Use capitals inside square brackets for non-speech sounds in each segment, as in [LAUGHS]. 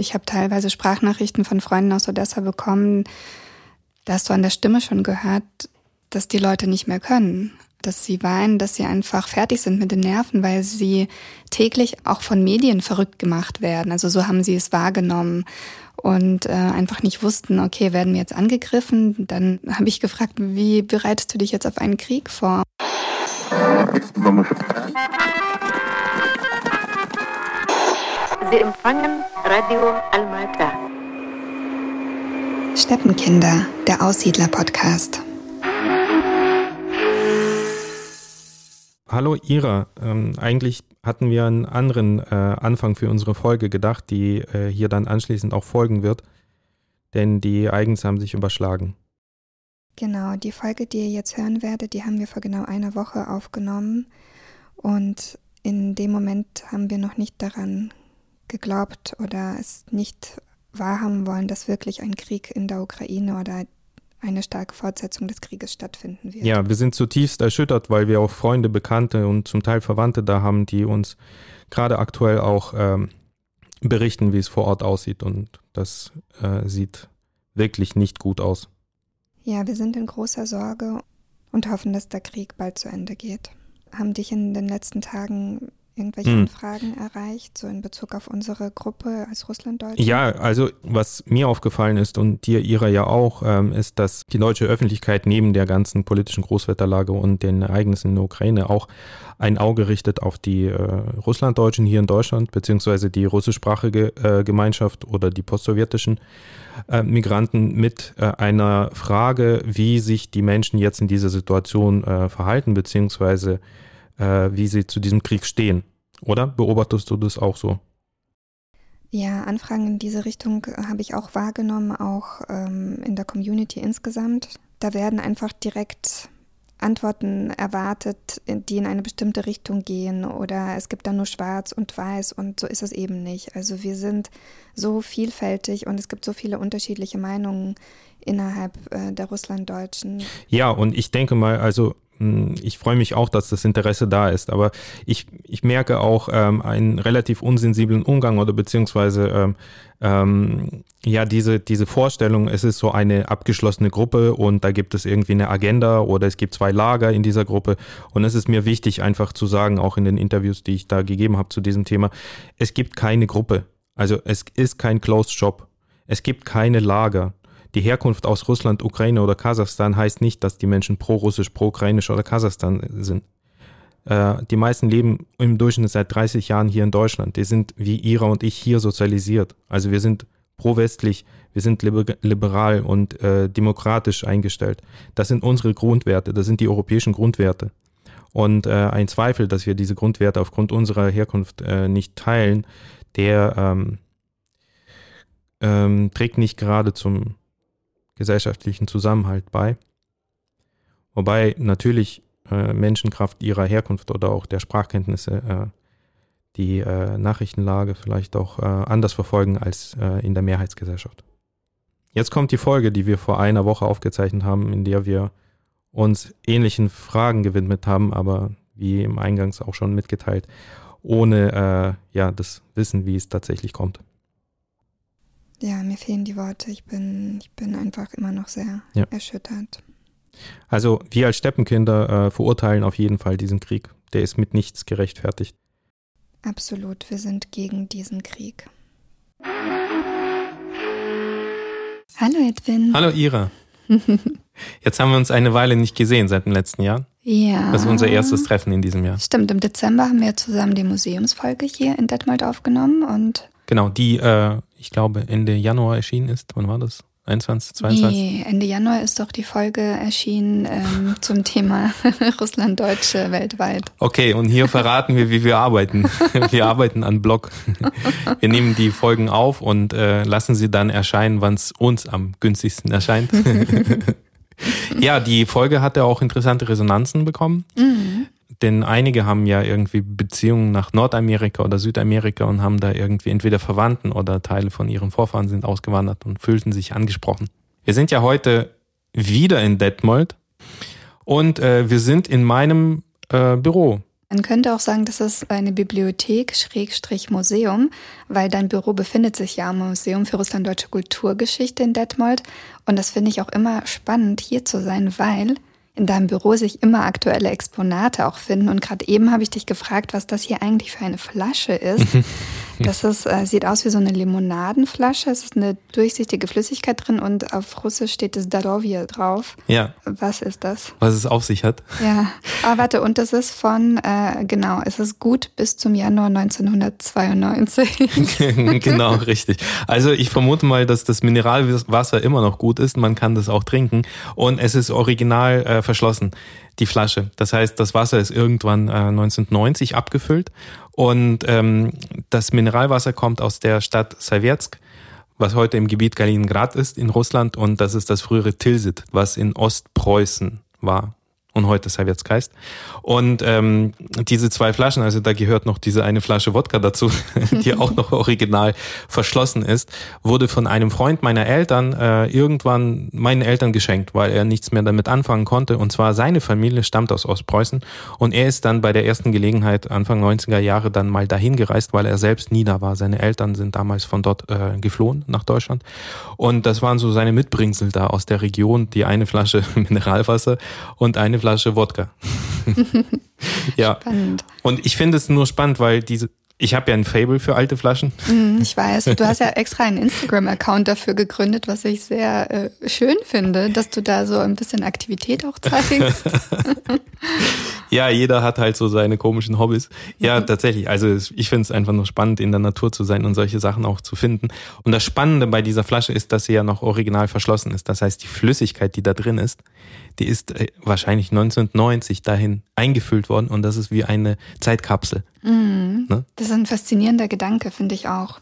Ich habe teilweise Sprachnachrichten von Freunden aus Odessa bekommen, da hast du an der Stimme schon gehört, dass die Leute nicht mehr können, dass sie weinen, dass sie einfach fertig sind mit den Nerven, weil sie täglich auch von Medien verrückt gemacht werden. Also so haben sie es wahrgenommen und äh, einfach nicht wussten, okay, werden wir jetzt angegriffen? Dann habe ich gefragt, wie bereitest du dich jetzt auf einen Krieg vor? Sie empfangen Radio Almata. Steppenkinder, der Aussiedler-Podcast. Hallo Ira, ähm, eigentlich hatten wir einen anderen äh, Anfang für unsere Folge gedacht, die äh, hier dann anschließend auch folgen wird, denn die eigens haben sich überschlagen. Genau, die Folge, die ihr jetzt hören werdet, die haben wir vor genau einer Woche aufgenommen und in dem Moment haben wir noch nicht daran geglaubt oder es nicht wahrhaben wollen, dass wirklich ein Krieg in der Ukraine oder eine starke Fortsetzung des Krieges stattfinden wird. Ja, wir sind zutiefst erschüttert, weil wir auch Freunde, Bekannte und zum Teil Verwandte da haben, die uns gerade aktuell auch ähm, berichten, wie es vor Ort aussieht. Und das äh, sieht wirklich nicht gut aus. Ja, wir sind in großer Sorge und hoffen, dass der Krieg bald zu Ende geht. Haben dich in den letzten Tagen irgendwelche hm. Anfragen erreicht, so in Bezug auf unsere Gruppe als Russlanddeutsche? Ja, also was mir aufgefallen ist und dir ihrer ja auch, ähm, ist, dass die deutsche Öffentlichkeit neben der ganzen politischen Großwetterlage und den Ereignissen in der Ukraine auch ein Auge richtet auf die äh, Russlanddeutschen hier in Deutschland, beziehungsweise die russischsprachige äh, Gemeinschaft oder die postsowjetischen äh, Migranten mit äh, einer Frage, wie sich die Menschen jetzt in dieser Situation äh, verhalten, beziehungsweise äh, wie sie zu diesem Krieg stehen. Oder beobachtest du das auch so? Ja, Anfragen in diese Richtung habe ich auch wahrgenommen, auch ähm, in der Community insgesamt. Da werden einfach direkt Antworten erwartet, die in eine bestimmte Richtung gehen oder es gibt dann nur schwarz und weiß und so ist es eben nicht. Also wir sind so vielfältig und es gibt so viele unterschiedliche Meinungen innerhalb äh, der Russlanddeutschen. Ja, und ich denke mal, also ich freue mich auch, dass das Interesse da ist, aber ich, ich merke auch ähm, einen relativ unsensiblen Umgang oder beziehungsweise ähm, ähm, ja diese, diese Vorstellung, es ist so eine abgeschlossene Gruppe und da gibt es irgendwie eine Agenda oder es gibt zwei Lager in dieser Gruppe. Und es ist mir wichtig einfach zu sagen, auch in den Interviews, die ich da gegeben habe zu diesem Thema, es gibt keine Gruppe, also es ist kein Closed Shop, es gibt keine Lager, die Herkunft aus Russland, Ukraine oder Kasachstan heißt nicht, dass die Menschen pro-russisch, pro-ukrainisch oder Kasachstan sind. Äh, die meisten leben im Durchschnitt seit 30 Jahren hier in Deutschland. Die sind wie Ira und ich hier sozialisiert. Also wir sind pro-westlich, wir sind liberal und äh, demokratisch eingestellt. Das sind unsere Grundwerte, das sind die europäischen Grundwerte. Und äh, ein Zweifel, dass wir diese Grundwerte aufgrund unserer Herkunft äh, nicht teilen, der ähm, ähm, trägt nicht gerade zum gesellschaftlichen Zusammenhalt bei. Wobei natürlich äh, Menschenkraft ihrer Herkunft oder auch der Sprachkenntnisse äh, die äh, Nachrichtenlage vielleicht auch äh, anders verfolgen als äh, in der Mehrheitsgesellschaft. Jetzt kommt die Folge, die wir vor einer Woche aufgezeichnet haben, in der wir uns ähnlichen Fragen gewidmet haben, aber wie im Eingangs auch schon mitgeteilt, ohne äh, ja das Wissen, wie es tatsächlich kommt. Ja, mir fehlen die Worte. Ich bin, ich bin einfach immer noch sehr ja. erschüttert. Also wir als Steppenkinder äh, verurteilen auf jeden Fall diesen Krieg. Der ist mit nichts gerechtfertigt. Absolut, wir sind gegen diesen Krieg. Hallo Edwin. Hallo Ira. [LAUGHS] Jetzt haben wir uns eine Weile nicht gesehen seit dem letzten Jahr. Ja. Das ist unser erstes Treffen in diesem Jahr. Stimmt, im Dezember haben wir zusammen die Museumsfolge hier in Detmold aufgenommen und Genau, die, äh, ich glaube, Ende Januar erschienen ist. Wann war das? 21, 22? Nee, Ende Januar ist doch die Folge erschienen ähm, [LAUGHS] zum Thema [LAUGHS] Russlanddeutsche weltweit. Okay, und hier verraten wir, wie wir arbeiten. [LAUGHS] Wir arbeiten an Blog. Wir nehmen die Folgen auf und äh, lassen sie dann erscheinen, wann es uns am günstigsten erscheint. ja, die Folge hatte auch interessante Resonanzen bekommen. Mhm. Denn einige haben ja irgendwie Beziehungen nach Nordamerika oder Südamerika und haben da irgendwie entweder Verwandten oder Teile von ihren Vorfahren sind ausgewandert und fühlten sich angesprochen. Wir sind ja heute wieder in Detmold und äh, wir sind in meinem äh, Büro. Man könnte auch sagen, das ist eine Bibliothek, Schrägstrich Museum, weil dein Büro befindet sich ja am Museum für Russlanddeutsche Kulturgeschichte in Detmold. Und das finde ich auch immer spannend, hier zu sein, weil in deinem Büro sich immer aktuelle Exponate auch finden. Und gerade eben habe ich dich gefragt, was das hier eigentlich für eine Flasche ist. [LAUGHS] Das ist, äh, sieht aus wie so eine Limonadenflasche. Es ist eine durchsichtige Flüssigkeit drin und auf Russisch steht das Darovia drauf. Ja. Was ist das? Was es auf sich hat. Ja. Aber [LAUGHS] warte, und das ist von, äh, genau, es ist gut bis zum Januar [LAUGHS] 1992. [LAUGHS] genau, richtig. Also ich vermute mal, dass das Mineralwasser immer noch gut ist. Man kann das auch trinken. Und es ist original äh, verschlossen die Flasche. Das heißt, das Wasser ist irgendwann äh, 1990 abgefüllt und ähm, das Mineralwasser kommt aus der Stadt Savetsk, was heute im Gebiet Kaliningrad ist in Russland und das ist das frühere Tilsit, was in Ostpreußen war und heute Sowjetsk heißt. Und ähm, diese zwei Flaschen, also da gehört noch diese eine Flasche Wodka dazu, [LAUGHS] die auch noch original verschlossen ist, wurde von einem Freund meiner Eltern äh, irgendwann meinen Eltern geschenkt, weil er nichts mehr damit anfangen konnte. Und zwar seine Familie stammt aus Ostpreußen und er ist dann bei der ersten Gelegenheit Anfang 90er Jahre dann mal dahin gereist, weil er selbst nie da war. Seine Eltern sind damals von dort äh, geflohen nach Deutschland. Und das waren so seine Mitbringsel da aus der Region, die eine Flasche [LAUGHS] Mineralwasser und eine Flasche Wodka. [LAUGHS] ja. Spannend. Und ich finde es nur spannend, weil diese, ich habe ja ein Fable für alte Flaschen. Mm, ich weiß. Du hast ja [LAUGHS] extra einen Instagram-Account dafür gegründet, was ich sehr äh, schön finde, dass du da so ein bisschen Aktivität auch zeigst. [LAUGHS] ja, jeder hat halt so seine komischen Hobbys. Ja, mhm. tatsächlich. Also ich finde es einfach nur spannend, in der Natur zu sein und solche Sachen auch zu finden. Und das Spannende bei dieser Flasche ist, dass sie ja noch original verschlossen ist. Das heißt, die Flüssigkeit, die da drin ist, die ist äh, wahrscheinlich 1990 dahin eingefüllt worden und das ist wie eine Zeitkapsel. Mhm. Ne? Das ist ein faszinierender Gedanke, finde ich auch.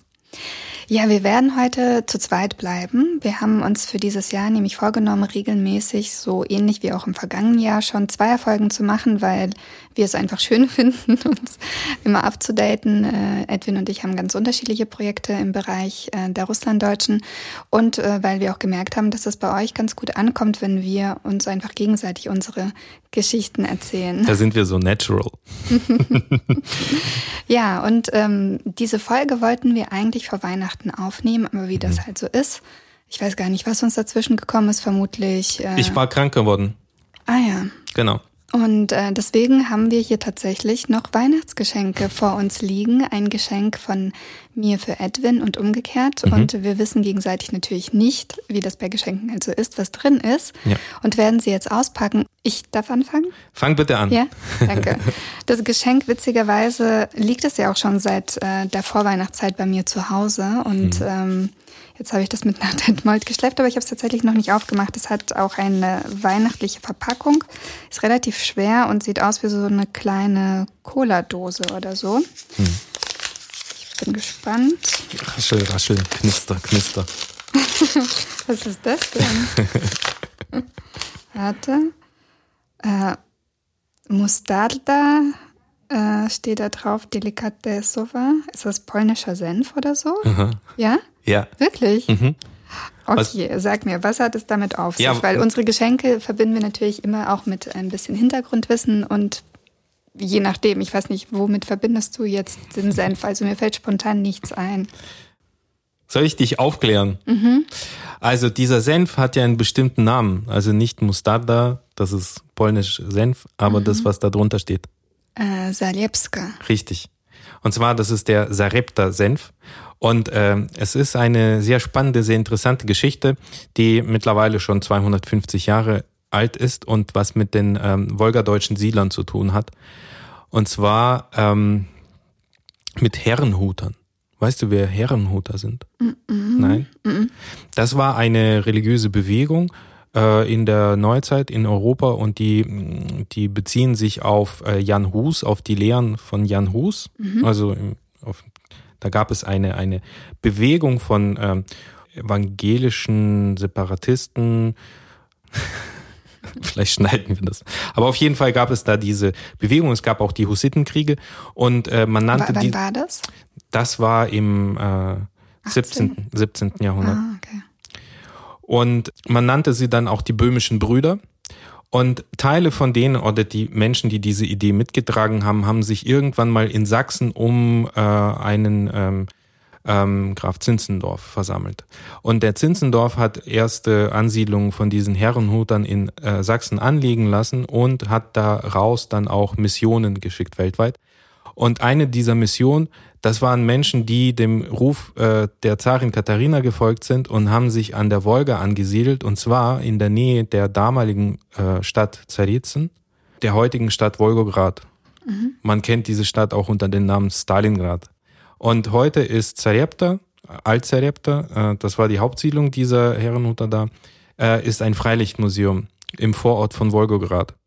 Ja, wir werden heute zu zweit bleiben. Wir haben uns für dieses Jahr nämlich vorgenommen, regelmäßig, so ähnlich wie auch im vergangenen Jahr, schon zwei Folgen zu machen, weil wir es einfach schön [LAUGHS] finden, uns immer abzudaten. Äh, Edwin und ich haben ganz unterschiedliche Projekte im Bereich äh, der Russlanddeutschen und äh, weil wir auch gemerkt haben, dass es bei euch ganz gut ankommt, wenn wir uns einfach gegenseitig unsere Geschichten erzählen. Da sind wir so natural. [LAUGHS] ja, und ähm, diese Folge wollten wir eigentlich vor Weihnachten aufnehmen, aber wie das mhm. halt so ist, ich weiß gar nicht, was uns dazwischen gekommen ist, vermutlich. Äh, ich war krank geworden. Ah ja. Genau. Und äh, deswegen haben wir hier tatsächlich noch Weihnachtsgeschenke vor uns liegen. Ein Geschenk von mir für Edwin und umgekehrt. Mhm. Und wir wissen gegenseitig natürlich nicht, wie das bei Geschenken also ist, was drin ist. Ja. Und werden sie jetzt auspacken. Ich darf anfangen? Fang bitte an. Ja, danke. [LAUGHS] Das Geschenk, witzigerweise, liegt es ja auch schon seit äh, der Vorweihnachtszeit bei mir zu Hause. Und mhm. ähm, Jetzt habe ich das mit [LAUGHS] nach Detmold geschleppt, aber ich habe es tatsächlich noch nicht aufgemacht. Es hat auch eine weihnachtliche Verpackung, ist relativ schwer und sieht aus wie so eine kleine Cola-Dose oder so. Hm. Ich bin gespannt. Raschel, raschel, knister, knister. [LAUGHS] Was ist das denn? [LAUGHS] Warte. Äh, Mustarda äh, steht da drauf, Delikatessowa. Ist das polnischer Senf oder so? Aha. Ja? Ja. Wirklich? Mhm. Okay, was, sag mir, was hat es damit auf sich? Ja, Weil unsere Geschenke verbinden wir natürlich immer auch mit ein bisschen Hintergrundwissen und je nachdem, ich weiß nicht, womit verbindest du jetzt den Senf? Also mir fällt spontan nichts ein. Soll ich dich aufklären? Mhm. Also dieser Senf hat ja einen bestimmten Namen. Also nicht Mustarda, das ist polnisch Senf, aber mhm. das, was da drunter steht. Äh, Zalewska. Richtig. Und zwar, das ist der Sarepta-Senf. Und äh, es ist eine sehr spannende, sehr interessante Geschichte, die mittlerweile schon 250 Jahre alt ist und was mit den ähm, wolgadeutschen Siedlern zu tun hat. Und zwar ähm, mit Herrenhutern. Weißt du, wer Herrenhuter sind? Mm -mm. Nein? Mm das war eine religiöse Bewegung äh, in der Neuzeit in Europa und die, die beziehen sich auf äh, Jan Hus, auf die Lehren von Jan Hus. Mhm. Also im, auf da gab es eine, eine Bewegung von ähm, evangelischen Separatisten. [LAUGHS] Vielleicht schneiden wir das. Aber auf jeden Fall gab es da diese Bewegung. Es gab auch die Hussitenkriege und äh, man nannte wann die. war das? Das war im äh, 17. 17. Jahrhundert. Ah, okay. Und man nannte sie dann auch die böhmischen Brüder. Und Teile von denen oder die Menschen, die diese Idee mitgetragen haben, haben sich irgendwann mal in Sachsen um äh, einen ähm, ähm, Graf Zinzendorf versammelt. Und der Zinzendorf hat erste Ansiedlungen von diesen Herrenhutern in äh, Sachsen anlegen lassen und hat daraus dann auch Missionen geschickt weltweit. Und eine dieser Missionen, das waren Menschen, die dem Ruf äh, der Zarin Katharina gefolgt sind und haben sich an der Wolga angesiedelt, und zwar in der Nähe der damaligen äh, Stadt Zarizen, der heutigen Stadt Wolgograd. Mhm. Man kennt diese Stadt auch unter dem Namen Stalingrad. Und heute ist Zarepta, Alt-Zarepta, äh, das war die Hauptsiedlung dieser Herrenhuter da, äh, ist ein Freilichtmuseum im Vorort von Wolgograd.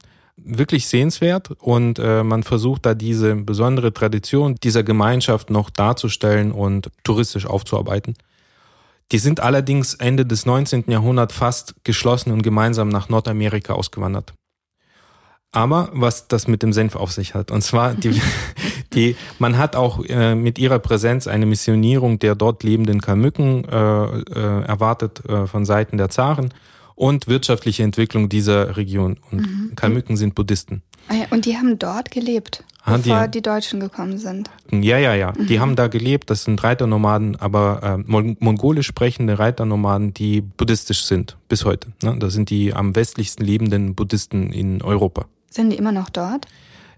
Wirklich sehenswert und äh, man versucht da diese besondere Tradition dieser Gemeinschaft noch darzustellen und touristisch aufzuarbeiten. Die sind allerdings Ende des 19. Jahrhunderts fast geschlossen und gemeinsam nach Nordamerika ausgewandert. Aber was das mit dem Senf auf sich hat, und zwar die, [LAUGHS] die man hat auch äh, mit ihrer Präsenz eine Missionierung der dort lebenden Kalmücken äh, äh, erwartet äh, von Seiten der Zaren und wirtschaftliche Entwicklung dieser Region. Und mhm. Kalmücken sind Buddhisten. Ah und die haben dort gelebt, ah, bevor die, die, Deutschen gekommen sind. Ja, ja, ja. Mhm. Die haben da gelebt. Das sind Reiternomaden, aber äh, mongolisch sprechende Reiternomaden, die buddhistisch sind bis heute. Ne? Das sind die am westlichsten lebenden Buddhisten in Europa. Sind die immer noch dort?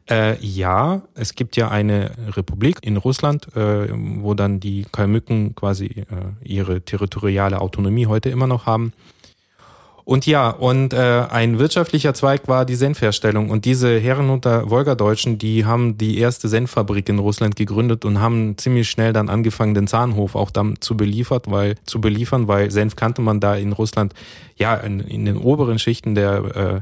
Äh, ja, es gibt ja eine Republik in Russland, äh, wo dann die Kalmücken quasi äh, ihre territoriale Autonomie heute immer noch haben. Und ja, und äh, ein wirtschaftlicher Zweig war die Senfherstellung. Und diese Herrenhuter Wolgadeutschen, die haben die erste Senffabrik in Russland gegründet und haben ziemlich schnell dann angefangen, den Zahnhof auch dann zu beliefert, weil zu beliefern, weil Senf kannte man da in Russland ja in, in den oberen Schichten der äh,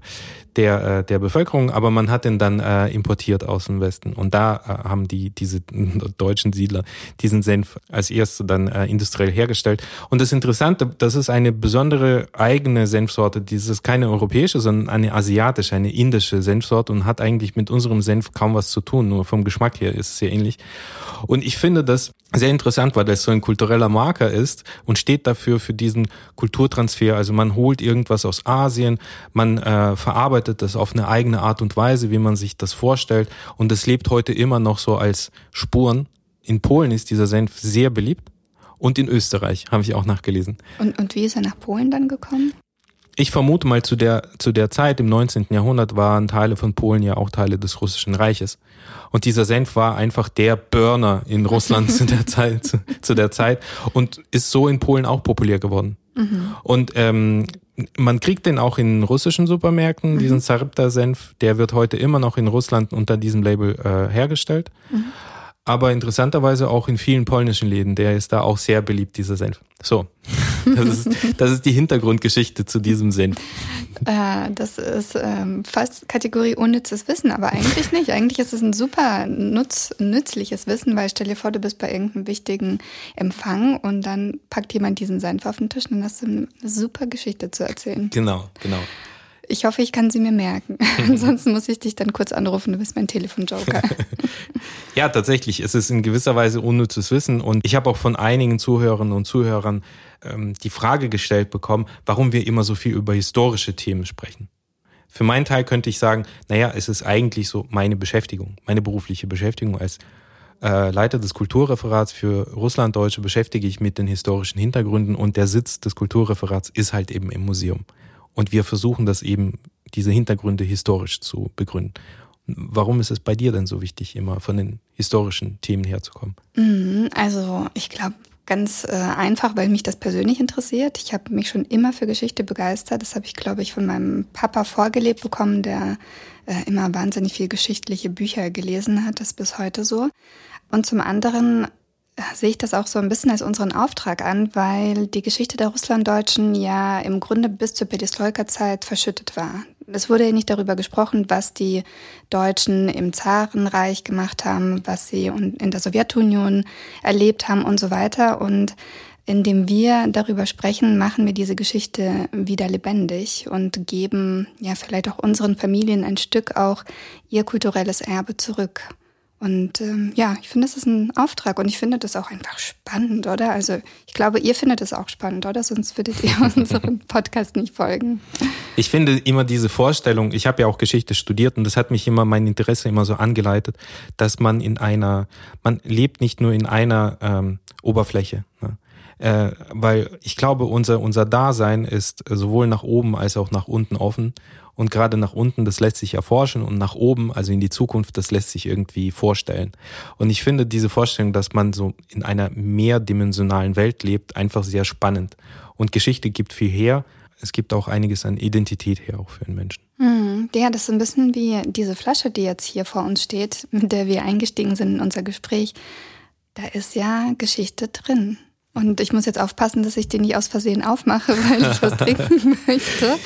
der, äh, der Bevölkerung, aber man hat den dann äh, importiert aus dem Westen. Und da äh, haben die, diese [LAUGHS] deutschen Siedler diesen Senf als erste dann äh, industriell hergestellt. Und das Interessante, das ist eine besondere eigene Senfsorte. Das ist keine europäische, sondern eine asiatische, eine indische Senfsorte und hat eigentlich mit unserem Senf kaum was zu tun. Nur vom Geschmack her ist es sehr ähnlich. Und ich finde das sehr interessant, weil das so ein kultureller Marker ist und steht dafür für diesen Kulturtransfer. Also man holt irgendwas aus Asien, man äh, verarbeitet das auf eine eigene Art und Weise, wie man sich das vorstellt und es lebt heute immer noch so als Spuren. In Polen ist dieser Senf sehr beliebt und in Österreich habe ich auch nachgelesen. Und, und wie ist er nach Polen dann gekommen? Ich vermute mal, zu der, zu der Zeit im 19. Jahrhundert waren Teile von Polen ja auch Teile des Russischen Reiches. Und dieser Senf war einfach der Burner in Russland [LAUGHS] zu der Zeit, zu, zu, der Zeit und ist so in Polen auch populär geworden. Mhm. Und ähm, man kriegt den auch in russischen Supermärkten, mhm. diesen Zarepta-Senf, der wird heute immer noch in Russland unter diesem Label äh, hergestellt. Mhm aber interessanterweise auch in vielen polnischen Läden. Der ist da auch sehr beliebt, dieser Senf. So, [LAUGHS] das ist, das ist die Hintergrundgeschichte zu diesem Senf. Äh, das ist ähm, fast Kategorie unnützes Wissen, aber eigentlich nicht. Eigentlich ist es ein super nutz, nützliches Wissen, weil stell dir vor, du bist bei irgendeinem wichtigen Empfang und dann packt jemand diesen Senf auf den Tisch und dann hast du eine super Geschichte zu erzählen. Genau, genau. Ich hoffe, ich kann sie mir merken. [LAUGHS] Ansonsten muss ich dich dann kurz anrufen, du bist mein Telefonjoker. [LAUGHS] ja, tatsächlich. Es ist in gewisser Weise unnützes Wissen. Und ich habe auch von einigen Zuhörerinnen und Zuhörern ähm, die Frage gestellt bekommen, warum wir immer so viel über historische Themen sprechen. Für meinen Teil könnte ich sagen, naja, es ist eigentlich so meine Beschäftigung, meine berufliche Beschäftigung als äh, Leiter des Kulturreferats für Russlanddeutsche beschäftige ich mit den historischen Hintergründen und der Sitz des Kulturreferats ist halt eben im Museum. Und wir versuchen das eben, diese Hintergründe historisch zu begründen. Warum ist es bei dir denn so wichtig, immer von den historischen Themen herzukommen? Mhm, also ich glaube ganz äh, einfach, weil mich das persönlich interessiert. Ich habe mich schon immer für Geschichte begeistert. Das habe ich, glaube ich, von meinem Papa vorgelebt bekommen, der äh, immer wahnsinnig viel geschichtliche Bücher gelesen hat. Das ist bis heute so. Und zum anderen sehe ich das auch so ein bisschen als unseren Auftrag an, weil die Geschichte der Russlanddeutschen ja im Grunde bis zur Perestroika-Zeit verschüttet war. Es wurde ja nicht darüber gesprochen, was die Deutschen im Zarenreich gemacht haben, was sie in der Sowjetunion erlebt haben und so weiter. Und indem wir darüber sprechen, machen wir diese Geschichte wieder lebendig und geben ja vielleicht auch unseren Familien ein Stück auch ihr kulturelles Erbe zurück. Und ähm, ja, ich finde, das ist ein Auftrag und ich finde das auch einfach spannend, oder? Also ich glaube, ihr findet es auch spannend, oder? Sonst würdet ihr [LAUGHS] unserem Podcast nicht folgen. Ich finde immer diese Vorstellung, ich habe ja auch Geschichte studiert und das hat mich immer, mein Interesse immer so angeleitet, dass man in einer, man lebt nicht nur in einer ähm, Oberfläche. Ne? Äh, weil ich glaube, unser, unser Dasein ist sowohl nach oben als auch nach unten offen. Und gerade nach unten, das lässt sich erforschen und nach oben, also in die Zukunft, das lässt sich irgendwie vorstellen. Und ich finde diese Vorstellung, dass man so in einer mehrdimensionalen Welt lebt, einfach sehr spannend. Und Geschichte gibt viel her. Es gibt auch einiges an Identität her, auch für den Menschen. Hm, ja, das ist ein bisschen wie diese Flasche, die jetzt hier vor uns steht, mit der wir eingestiegen sind in unser Gespräch. Da ist ja Geschichte drin. Und ich muss jetzt aufpassen, dass ich den nicht aus Versehen aufmache, [LAUGHS] weil ich was trinken [LAUGHS] möchte.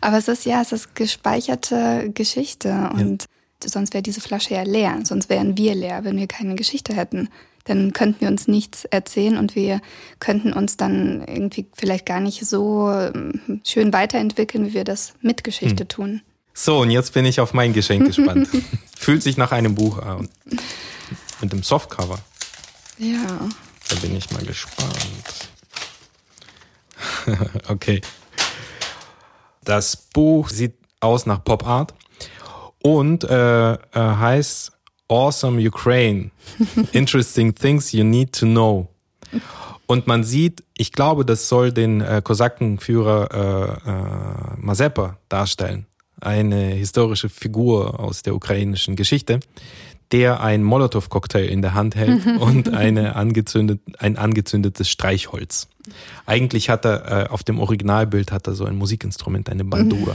Aber es ist ja, es ist gespeicherte Geschichte und ja. sonst wäre diese Flasche ja leer. Sonst wären wir leer, wenn wir keine Geschichte hätten. Dann könnten wir uns nichts erzählen und wir könnten uns dann irgendwie vielleicht gar nicht so ähm, schön weiterentwickeln, wie wir das mit Geschichte hm. tun. So, und jetzt bin ich auf mein Geschenk gespannt. [LAUGHS] Fühlt sich nach einem Buch an. Mit dem Softcover. Ja. Da bin ich mal gespannt. [LAUGHS] okay. Das Buch sieht aus nach Pop Art und äh, äh, heißt Awesome Ukraine. [LAUGHS] Interesting Things You Need to Know. Und man sieht, ich glaube, das soll den äh, Kosakenführer äh, äh, Mazepa darstellen. Eine historische Figur aus der ukrainischen Geschichte, der ein Molotow-Cocktail in der Hand hält [LAUGHS] und eine angezündet, ein angezündetes Streichholz. Eigentlich hat er äh, auf dem Originalbild hat er so ein Musikinstrument, eine Bandura.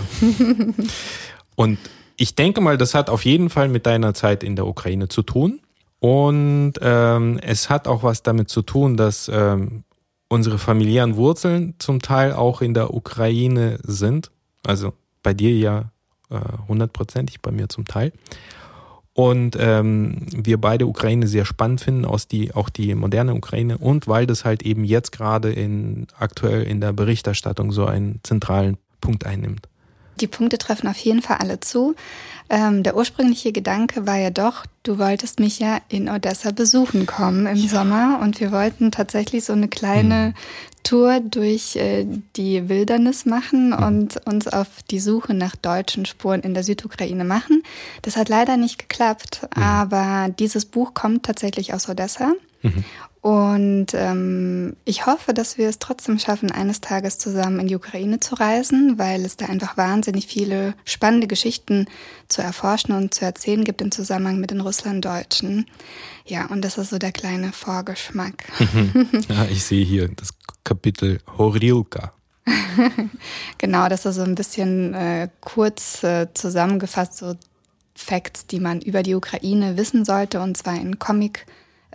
[LAUGHS] und ich denke mal, das hat auf jeden Fall mit deiner Zeit in der Ukraine zu tun. Und ähm, es hat auch was damit zu tun, dass ähm, unsere familiären Wurzeln zum Teil auch in der Ukraine sind. Also bei dir ja äh, hundertprozentig, bei mir zum Teil und ähm, wir beide Ukraine sehr spannend finden, aus die, auch die moderne Ukraine und weil das halt eben jetzt gerade in aktuell in der Berichterstattung so einen zentralen Punkt einnimmt. Die Punkte treffen auf jeden Fall alle zu. Ähm, der ursprüngliche Gedanke war ja doch, du wolltest mich ja in Odessa besuchen kommen im ja. Sommer und wir wollten tatsächlich so eine kleine hm. Tour durch äh, die Wildernis machen mhm. und uns auf die Suche nach deutschen Spuren in der Südukraine machen. Das hat leider nicht geklappt, mhm. aber dieses Buch kommt tatsächlich aus Odessa. Mhm. Und ähm, ich hoffe, dass wir es trotzdem schaffen, eines Tages zusammen in die Ukraine zu reisen, weil es da einfach wahnsinnig viele spannende Geschichten zu erforschen und zu erzählen gibt im Zusammenhang mit den Russlanddeutschen. Ja, und das ist so der kleine Vorgeschmack. [LAUGHS] ja, ich sehe hier das Kapitel Horilka. [LAUGHS] genau, das ist so ein bisschen äh, kurz äh, zusammengefasst, so Facts, die man über die Ukraine wissen sollte, und zwar in Comic-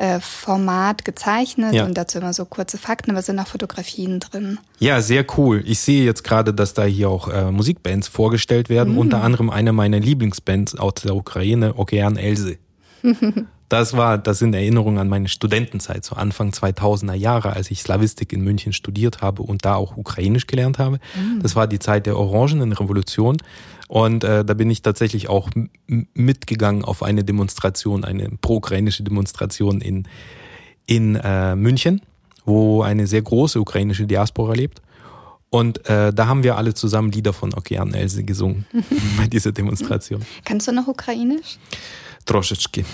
äh, Format gezeichnet ja. und dazu immer so kurze Fakten, aber es sind auch Fotografien drin. Ja, sehr cool. Ich sehe jetzt gerade, dass da hier auch äh, Musikbands vorgestellt werden, mhm. unter anderem eine meiner Lieblingsbands aus der Ukraine, Okean Else. [LAUGHS] das war, das sind Erinnerungen an meine Studentenzeit, so Anfang 2000er Jahre, als ich Slavistik in München studiert habe und da auch Ukrainisch gelernt habe. Mhm. Das war die Zeit der Orangenen Revolution. Und äh, da bin ich tatsächlich auch mitgegangen auf eine Demonstration, eine pro-ukrainische Demonstration in, in äh, München, wo eine sehr große ukrainische Diaspora lebt. Und äh, da haben wir alle zusammen Lieder von Okean Else gesungen [LAUGHS] bei dieser Demonstration. Kannst du noch Ukrainisch? Troszeczki.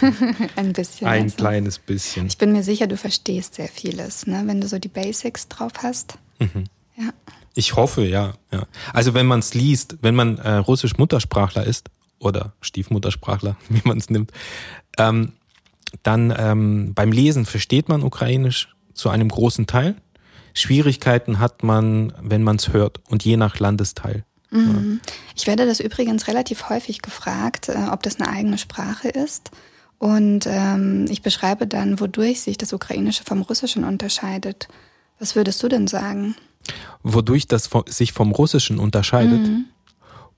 [LAUGHS] Ein bisschen. Ein also. kleines bisschen. Ich bin mir sicher, du verstehst sehr vieles, ne? wenn du so die Basics drauf hast. Mhm. Ja. Ich hoffe, ja. ja. Also wenn man es liest, wenn man äh, russisch Muttersprachler ist oder Stiefmuttersprachler, [LAUGHS] wie man es nimmt, ähm, dann ähm, beim Lesen versteht man Ukrainisch zu einem großen Teil. Schwierigkeiten hat man, wenn man es hört und je nach Landesteil. Mhm. Ich werde das übrigens relativ häufig gefragt, äh, ob das eine eigene Sprache ist. Und ähm, ich beschreibe dann, wodurch sich das Ukrainische vom Russischen unterscheidet. Was würdest du denn sagen? Wodurch das sich vom Russischen unterscheidet? Mhm.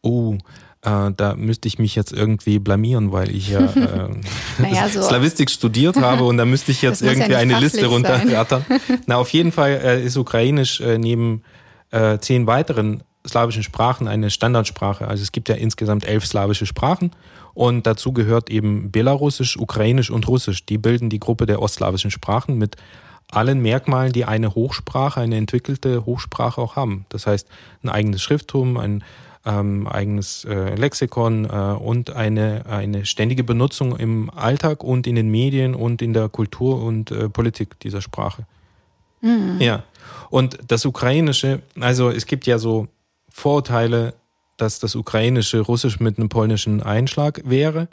Oh, äh, da müsste ich mich jetzt irgendwie blamieren, weil ich ja [LAUGHS] äh, naja, [LAUGHS] so. Slavistik studiert habe und da müsste ich jetzt irgendwie ja eine Liste runterrattern. Na, auf jeden Fall äh, ist Ukrainisch äh, neben äh, zehn weiteren slawischen Sprachen eine Standardsprache. Also es gibt ja insgesamt elf slawische Sprachen und dazu gehört eben Belarusisch, Ukrainisch und Russisch. Die bilden die Gruppe der ostslawischen Sprachen mit allen Merkmalen, die eine Hochsprache, eine entwickelte Hochsprache auch haben. Das heißt, ein eigenes Schrifttum, ein ähm, eigenes äh, Lexikon äh, und eine, eine ständige Benutzung im Alltag und in den Medien und in der Kultur und äh, Politik dieser Sprache. Mhm. Ja. Und das Ukrainische, also es gibt ja so Vorurteile, dass das Ukrainische Russisch mit einem polnischen Einschlag wäre.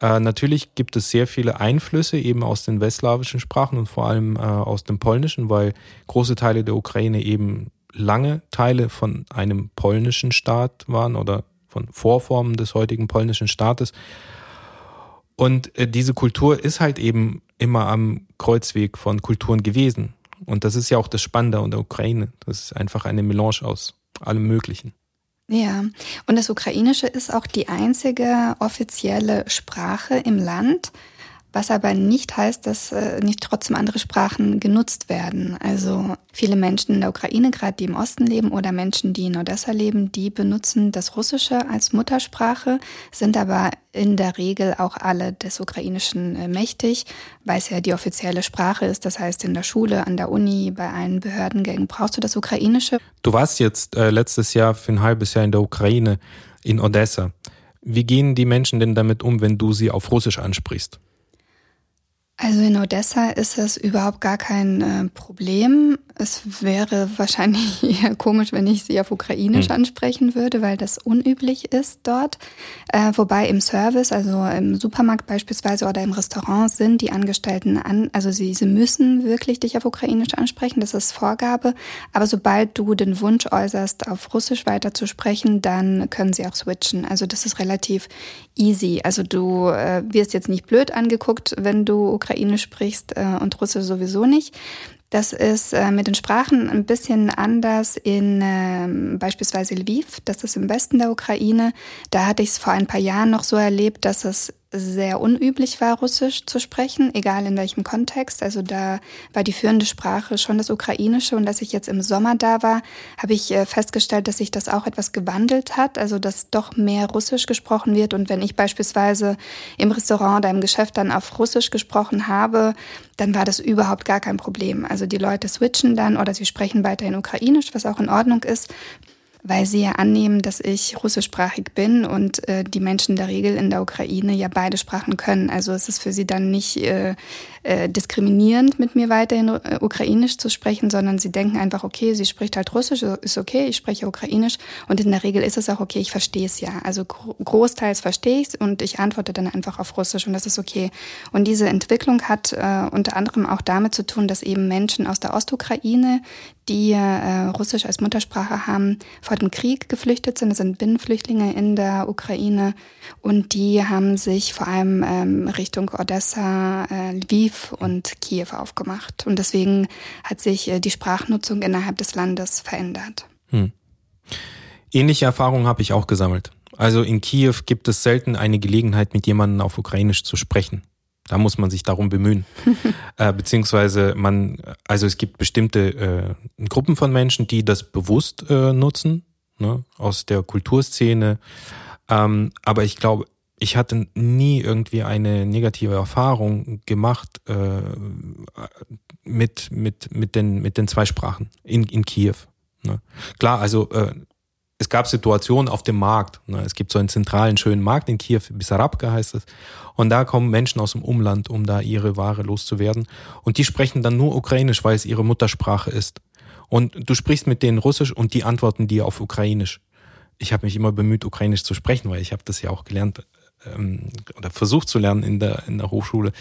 Äh, natürlich gibt es sehr viele Einflüsse eben aus den westslawischen Sprachen und vor allem äh, aus dem Polnischen, weil große Teile der Ukraine eben lange Teile von einem polnischen Staat waren oder von Vorformen des heutigen polnischen Staates. Und äh, diese Kultur ist halt eben immer am Kreuzweg von Kulturen gewesen. Und das ist ja auch das Spannende an der Ukraine. Das ist einfach eine Melange aus allem Möglichen. Ja, und das Ukrainische ist auch die einzige offizielle Sprache im Land. Was aber nicht heißt, dass äh, nicht trotzdem andere Sprachen genutzt werden. Also viele Menschen in der Ukraine, gerade die im Osten leben oder Menschen, die in Odessa leben, die benutzen das Russische als Muttersprache, sind aber in der Regel auch alle des Ukrainischen äh, mächtig, weil es ja die offizielle Sprache ist. Das heißt, in der Schule, an der Uni, bei allen Behördengängen brauchst du das Ukrainische. Du warst jetzt äh, letztes Jahr für ein halbes Jahr in der Ukraine, in Odessa. Wie gehen die Menschen denn damit um, wenn du sie auf Russisch ansprichst? Also in Odessa ist es überhaupt gar kein äh, Problem. Es wäre wahrscheinlich [LAUGHS] eher komisch, wenn ich sie auf Ukrainisch hm. ansprechen würde, weil das unüblich ist dort. Äh, wobei im Service, also im Supermarkt beispielsweise oder im Restaurant sind die Angestellten an, also sie, sie müssen wirklich dich auf Ukrainisch ansprechen, das ist Vorgabe. Aber sobald du den Wunsch äußerst, auf Russisch weiterzusprechen, dann können sie auch switchen. Also das ist relativ easy. Also du äh, wirst jetzt nicht blöd angeguckt, wenn du Ukrainisch sprichst äh, und Russisch sowieso nicht. Das ist äh, mit den Sprachen ein bisschen anders in äh, beispielsweise Lviv, das ist im Westen der Ukraine. Da hatte ich es vor ein paar Jahren noch so erlebt, dass es sehr unüblich war, Russisch zu sprechen, egal in welchem Kontext. Also da war die führende Sprache schon das Ukrainische. Und als ich jetzt im Sommer da war, habe ich äh, festgestellt, dass sich das auch etwas gewandelt hat. Also dass doch mehr Russisch gesprochen wird. Und wenn ich beispielsweise im Restaurant oder im Geschäft dann auf Russisch gesprochen habe, dann war das überhaupt gar kein Problem. Also die Leute switchen dann oder sie sprechen weiterhin Ukrainisch, was auch in Ordnung ist weil sie ja annehmen, dass ich russischsprachig bin und äh, die Menschen der Regel in der Ukraine ja beide Sprachen können. Also es ist für sie dann nicht äh, äh, diskriminierend, mit mir weiterhin äh, ukrainisch zu sprechen, sondern sie denken einfach, okay, sie spricht halt russisch, ist okay, ich spreche ukrainisch und in der Regel ist es auch okay, ich verstehe es ja. Also großteils verstehe ich es und ich antworte dann einfach auf Russisch und das ist okay. Und diese Entwicklung hat äh, unter anderem auch damit zu tun, dass eben Menschen aus der Ostukraine, die äh, Russisch als Muttersprache haben, vor dem Krieg geflüchtet sind. Das sind Binnenflüchtlinge in der Ukraine und die haben sich vor allem ähm, Richtung Odessa, äh, Lviv und Kiew aufgemacht. Und deswegen hat sich äh, die Sprachnutzung innerhalb des Landes verändert. Hm. Ähnliche Erfahrungen habe ich auch gesammelt. Also in Kiew gibt es selten eine Gelegenheit, mit jemandem auf Ukrainisch zu sprechen. Da muss man sich darum bemühen. [LAUGHS] äh, beziehungsweise man, also es gibt bestimmte äh, Gruppen von Menschen, die das bewusst äh, nutzen, ne, aus der Kulturszene. Ähm, aber ich glaube, ich hatte nie irgendwie eine negative Erfahrung gemacht äh, mit, mit, mit, den, mit den zwei Sprachen in, in Kiew. Ne. Klar, also äh, es gab Situationen auf dem Markt. Ne? Es gibt so einen zentralen, schönen Markt in Kiew, Bissarabka heißt es. Und da kommen Menschen aus dem Umland, um da ihre Ware loszuwerden. Und die sprechen dann nur Ukrainisch, weil es ihre Muttersprache ist. Und du sprichst mit denen Russisch und die antworten dir auf Ukrainisch. Ich habe mich immer bemüht, Ukrainisch zu sprechen, weil ich habe das ja auch gelernt ähm, oder versucht zu lernen in der, in der Hochschule.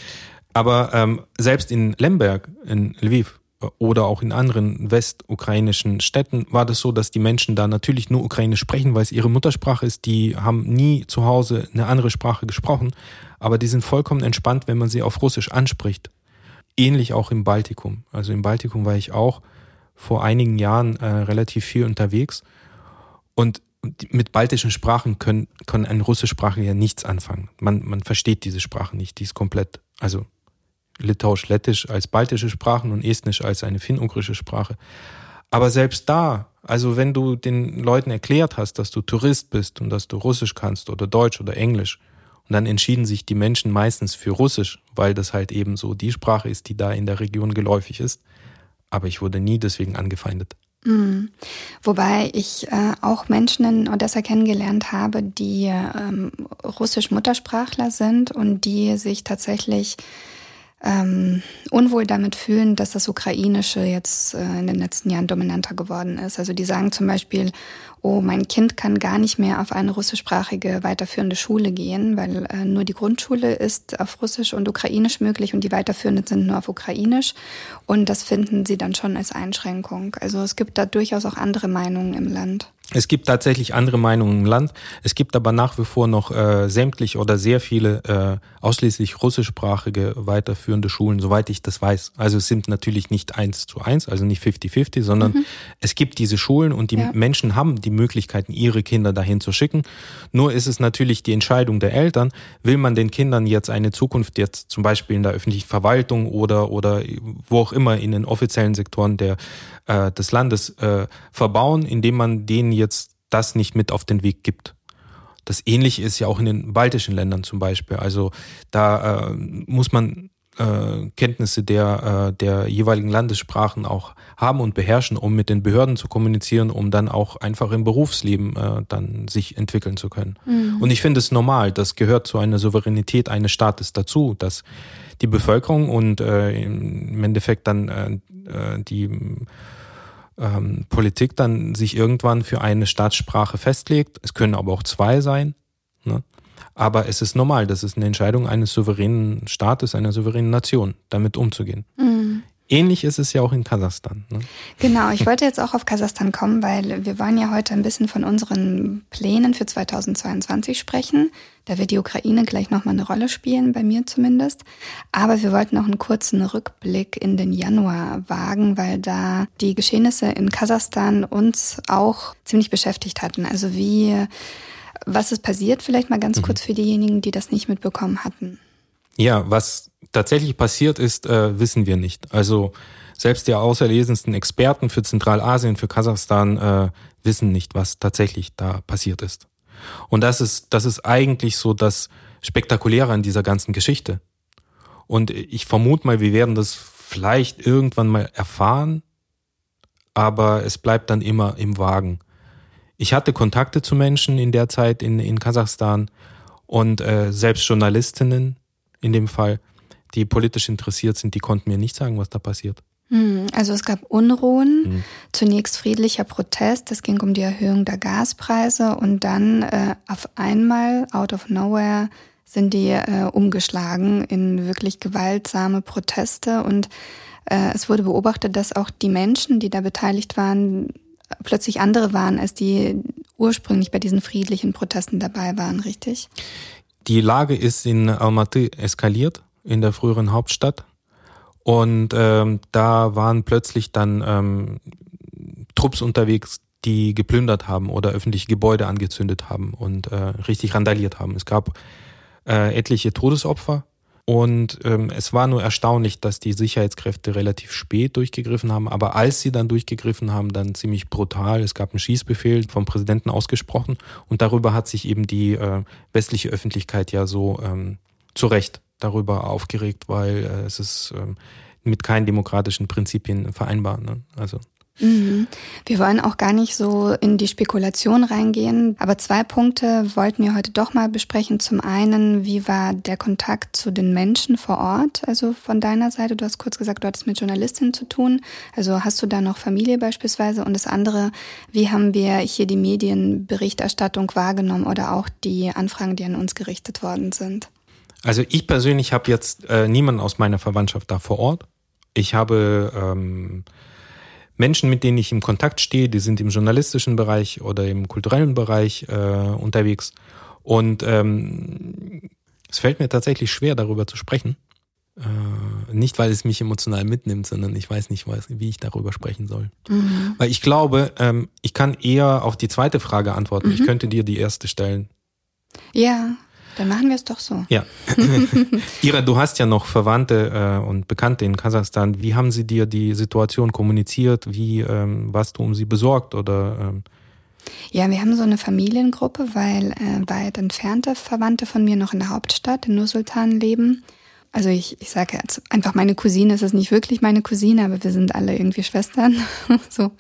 Aber ähm, selbst in Lemberg, in Lviv, oder auch in anderen westukrainischen Städten war das so, dass die Menschen da natürlich nur Ukrainisch sprechen, weil es ihre Muttersprache ist. Die haben nie zu Hause eine andere Sprache gesprochen, aber die sind vollkommen entspannt, wenn man sie auf Russisch anspricht. Ähnlich auch im Baltikum. Also im Baltikum war ich auch vor einigen Jahren äh, relativ viel unterwegs und mit baltischen Sprachen können, können ein Russischsprachiger nichts anfangen. Man, man versteht diese Sprache nicht, die ist komplett, also Litauisch, Lettisch als baltische Sprachen und Estnisch als eine finn-ugrische Sprache. Aber selbst da, also wenn du den Leuten erklärt hast, dass du Tourist bist und dass du Russisch kannst oder Deutsch oder Englisch, und dann entschieden sich die Menschen meistens für Russisch, weil das halt eben so die Sprache ist, die da in der Region geläufig ist. Aber ich wurde nie deswegen angefeindet. Mhm. Wobei ich äh, auch Menschen in Odessa kennengelernt habe, die ähm, russisch Muttersprachler sind und die sich tatsächlich ähm, unwohl damit fühlen, dass das Ukrainische jetzt äh, in den letzten Jahren dominanter geworden ist. Also die sagen zum Beispiel, oh, mein Kind kann gar nicht mehr auf eine russischsprachige weiterführende Schule gehen, weil äh, nur die Grundschule ist auf Russisch und Ukrainisch möglich und die weiterführenden sind nur auf Ukrainisch. Und das finden sie dann schon als Einschränkung. Also es gibt da durchaus auch andere Meinungen im Land. Es gibt tatsächlich andere Meinungen im Land. Es gibt aber nach wie vor noch äh, sämtlich oder sehr viele äh, ausschließlich russischsprachige weiterführende Schulen, soweit ich das weiß. Also es sind natürlich nicht eins zu eins, also nicht 50-50, sondern mhm. es gibt diese Schulen und die ja. Menschen haben die Möglichkeiten, ihre Kinder dahin zu schicken. Nur ist es natürlich die Entscheidung der Eltern, will man den Kindern jetzt eine Zukunft jetzt zum Beispiel in der öffentlichen Verwaltung oder, oder wo auch immer in den offiziellen Sektoren der äh, des Landes äh, verbauen, indem man denen jetzt das nicht mit auf den Weg gibt. Das Ähnliche ist ja auch in den baltischen Ländern zum Beispiel. Also da äh, muss man äh, Kenntnisse der, äh, der jeweiligen Landessprachen auch haben und beherrschen, um mit den Behörden zu kommunizieren, um dann auch einfach im Berufsleben äh, dann sich entwickeln zu können. Mhm. Und ich finde es normal, das gehört zu einer Souveränität eines Staates dazu, dass die Bevölkerung und äh, im Endeffekt dann äh, äh die ähm, Politik dann sich irgendwann für eine Staatssprache festlegt. Es können aber auch zwei sein. Ne? Aber es ist normal, das ist eine Entscheidung eines souveränen Staates, einer souveränen Nation, damit umzugehen. Mhm. Ähnlich ist es ja auch in Kasachstan. Ne? Genau, ich wollte jetzt auch auf Kasachstan kommen, weil wir wollen ja heute ein bisschen von unseren Plänen für 2022 sprechen. Da wird die Ukraine gleich nochmal eine Rolle spielen, bei mir zumindest. Aber wir wollten noch einen kurzen Rückblick in den Januar wagen, weil da die Geschehnisse in Kasachstan uns auch ziemlich beschäftigt hatten. Also wie, was ist passiert? Vielleicht mal ganz mhm. kurz für diejenigen, die das nicht mitbekommen hatten. Ja, was tatsächlich passiert ist, äh, wissen wir nicht. Also selbst die auserlesensten Experten für Zentralasien, für Kasachstan äh, wissen nicht, was tatsächlich da passiert ist. Und das ist, das ist eigentlich so das Spektakuläre an dieser ganzen Geschichte. Und ich vermute mal, wir werden das vielleicht irgendwann mal erfahren, aber es bleibt dann immer im Wagen. Ich hatte Kontakte zu Menschen in der Zeit in, in Kasachstan und äh, selbst Journalistinnen, in dem Fall, die politisch interessiert sind, die konnten mir nicht sagen, was da passiert. Hm, also es gab Unruhen, mhm. zunächst friedlicher Protest, es ging um die Erhöhung der Gaspreise und dann äh, auf einmal, out of nowhere, sind die äh, umgeschlagen in wirklich gewaltsame Proteste und äh, es wurde beobachtet, dass auch die Menschen, die da beteiligt waren, plötzlich andere waren, als die ursprünglich bei diesen friedlichen Protesten dabei waren, richtig? Die Lage ist in Almaty eskaliert, in der früheren Hauptstadt. Und ähm, da waren plötzlich dann ähm, Trupps unterwegs, die geplündert haben oder öffentliche Gebäude angezündet haben und äh, richtig randaliert haben. Es gab äh, etliche Todesopfer und ähm, es war nur erstaunlich, dass die Sicherheitskräfte relativ spät durchgegriffen haben. Aber als sie dann durchgegriffen haben, dann ziemlich brutal. Es gab einen Schießbefehl vom Präsidenten ausgesprochen. Und darüber hat sich eben die äh, westliche Öffentlichkeit ja so ähm, zu Recht darüber aufgeregt, weil äh, es ist ähm, mit keinen demokratischen Prinzipien vereinbar. Ne? Also Mhm. Wir wollen auch gar nicht so in die Spekulation reingehen, aber zwei Punkte wollten wir heute doch mal besprechen. Zum einen, wie war der Kontakt zu den Menschen vor Ort? Also von deiner Seite, du hast kurz gesagt, du hattest mit Journalistinnen zu tun. Also hast du da noch Familie beispielsweise? Und das andere, wie haben wir hier die Medienberichterstattung wahrgenommen oder auch die Anfragen, die an uns gerichtet worden sind? Also ich persönlich habe jetzt äh, niemanden aus meiner Verwandtschaft da vor Ort. Ich habe ähm, Menschen, mit denen ich im Kontakt stehe, die sind im journalistischen Bereich oder im kulturellen Bereich äh, unterwegs. Und ähm, es fällt mir tatsächlich schwer, darüber zu sprechen. Äh, nicht, weil es mich emotional mitnimmt, sondern ich weiß nicht, wie ich darüber sprechen soll. Mhm. Weil ich glaube, ähm, ich kann eher auf die zweite Frage antworten. Mhm. Ich könnte dir die erste stellen. Ja, Dann machen wir es doch so. Ja. [LAUGHS] Ira, du hast ja noch Verwandte äh, und Bekannte in Kasachstan. Wie haben sie dir die Situation kommuniziert? Wie ähm, warst du um sie besorgt oder? Ähm ja, wir haben so eine Familiengruppe, weil äh, weit entfernte Verwandte von mir noch in der Hauptstadt in Nursultan leben also ich, ich sage jetzt einfach meine Cousine, es ist nicht wirklich meine Cousine, aber wir sind alle irgendwie Schwestern, [LAUGHS] so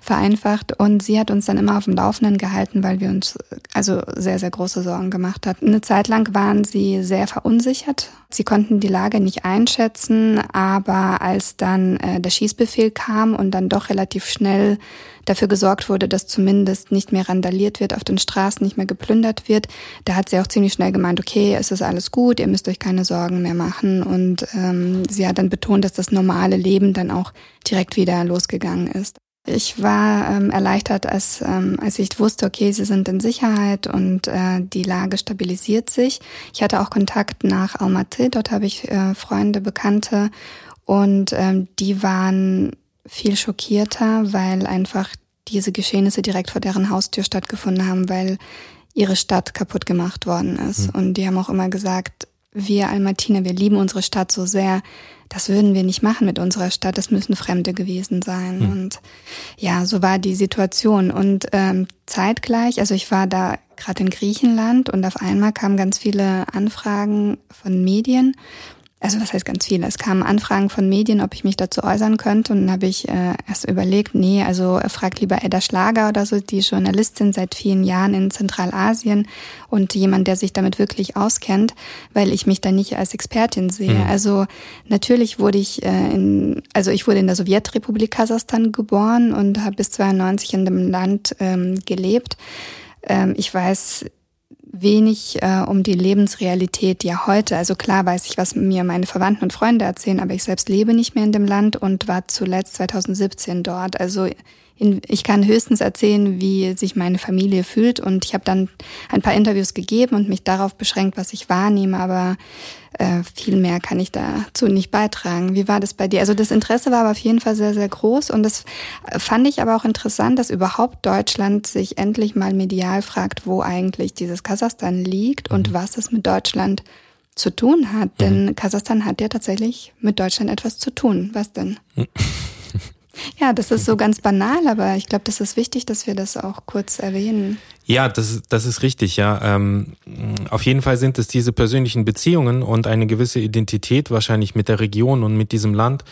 vereinfacht. Und sie hat uns dann immer auf dem Laufenden gehalten, weil wir uns also sehr, sehr große Sorgen gemacht hatten. Eine Zeit lang waren sie sehr verunsichert. Sie konnten die Lage nicht einschätzen, aber als dann äh, der Schießbefehl kam und dann doch relativ schnell dafür gesorgt wurde, dass zumindest nicht mehr randaliert wird auf den Straßen, nicht mehr geplündert wird. Da hat sie auch ziemlich schnell gemeint, okay, es ist alles gut, ihr müsst euch keine Sorgen mehr machen. Und ähm, sie hat dann betont, dass das normale Leben dann auch direkt wieder losgegangen ist. Ich war ähm, erleichtert, als, ähm, als ich wusste, okay, sie sind in Sicherheit und äh, die Lage stabilisiert sich. Ich hatte auch Kontakt nach Almaty, dort habe ich äh, Freunde, Bekannte und ähm, die waren viel schockierter, weil einfach diese Geschehnisse direkt vor deren Haustür stattgefunden haben, weil ihre Stadt kaputt gemacht worden ist. Mhm. Und die haben auch immer gesagt, wir Almatiner, wir lieben unsere Stadt so sehr, das würden wir nicht machen mit unserer Stadt, das müssen Fremde gewesen sein. Mhm. Und ja, so war die Situation. Und ähm, zeitgleich, also ich war da gerade in Griechenland und auf einmal kamen ganz viele Anfragen von Medien also was heißt ganz viele? Es kamen Anfragen von Medien, ob ich mich dazu äußern könnte. Und dann habe ich äh, erst überlegt, nee, also fragt lieber Edda Schlager oder so, die Journalistin seit vielen Jahren in Zentralasien und jemand, der sich damit wirklich auskennt, weil ich mich da nicht als Expertin sehe. Mhm. Also natürlich wurde ich äh, in, also ich wurde in der Sowjetrepublik Kasachstan geboren und habe bis 92 in dem Land ähm, gelebt. Ähm, ich weiß wenig äh, um die Lebensrealität ja heute. Also klar weiß ich, was mir meine Verwandten und Freunde erzählen, aber ich selbst lebe nicht mehr in dem Land und war zuletzt 2017 dort. Also ich kann höchstens erzählen, wie sich meine Familie fühlt und ich habe dann ein paar Interviews gegeben und mich darauf beschränkt, was ich wahrnehme, aber äh, viel mehr kann ich dazu nicht beitragen. Wie war das bei dir? Also das Interesse war aber auf jeden Fall sehr, sehr groß und das fand ich aber auch interessant, dass überhaupt Deutschland sich endlich mal medial fragt, wo eigentlich dieses Kasachstan liegt und mhm. was es mit Deutschland zu tun hat. Mhm. Denn Kasachstan hat ja tatsächlich mit Deutschland etwas zu tun. Was denn? [LAUGHS] Ja, das ist so ganz banal, aber ich glaube, das ist wichtig, dass wir das auch kurz erwähnen. Ja, das, das ist richtig, ja. Ähm, auf jeden Fall sind es diese persönlichen Beziehungen und eine gewisse Identität wahrscheinlich mit der Region und mit diesem Land.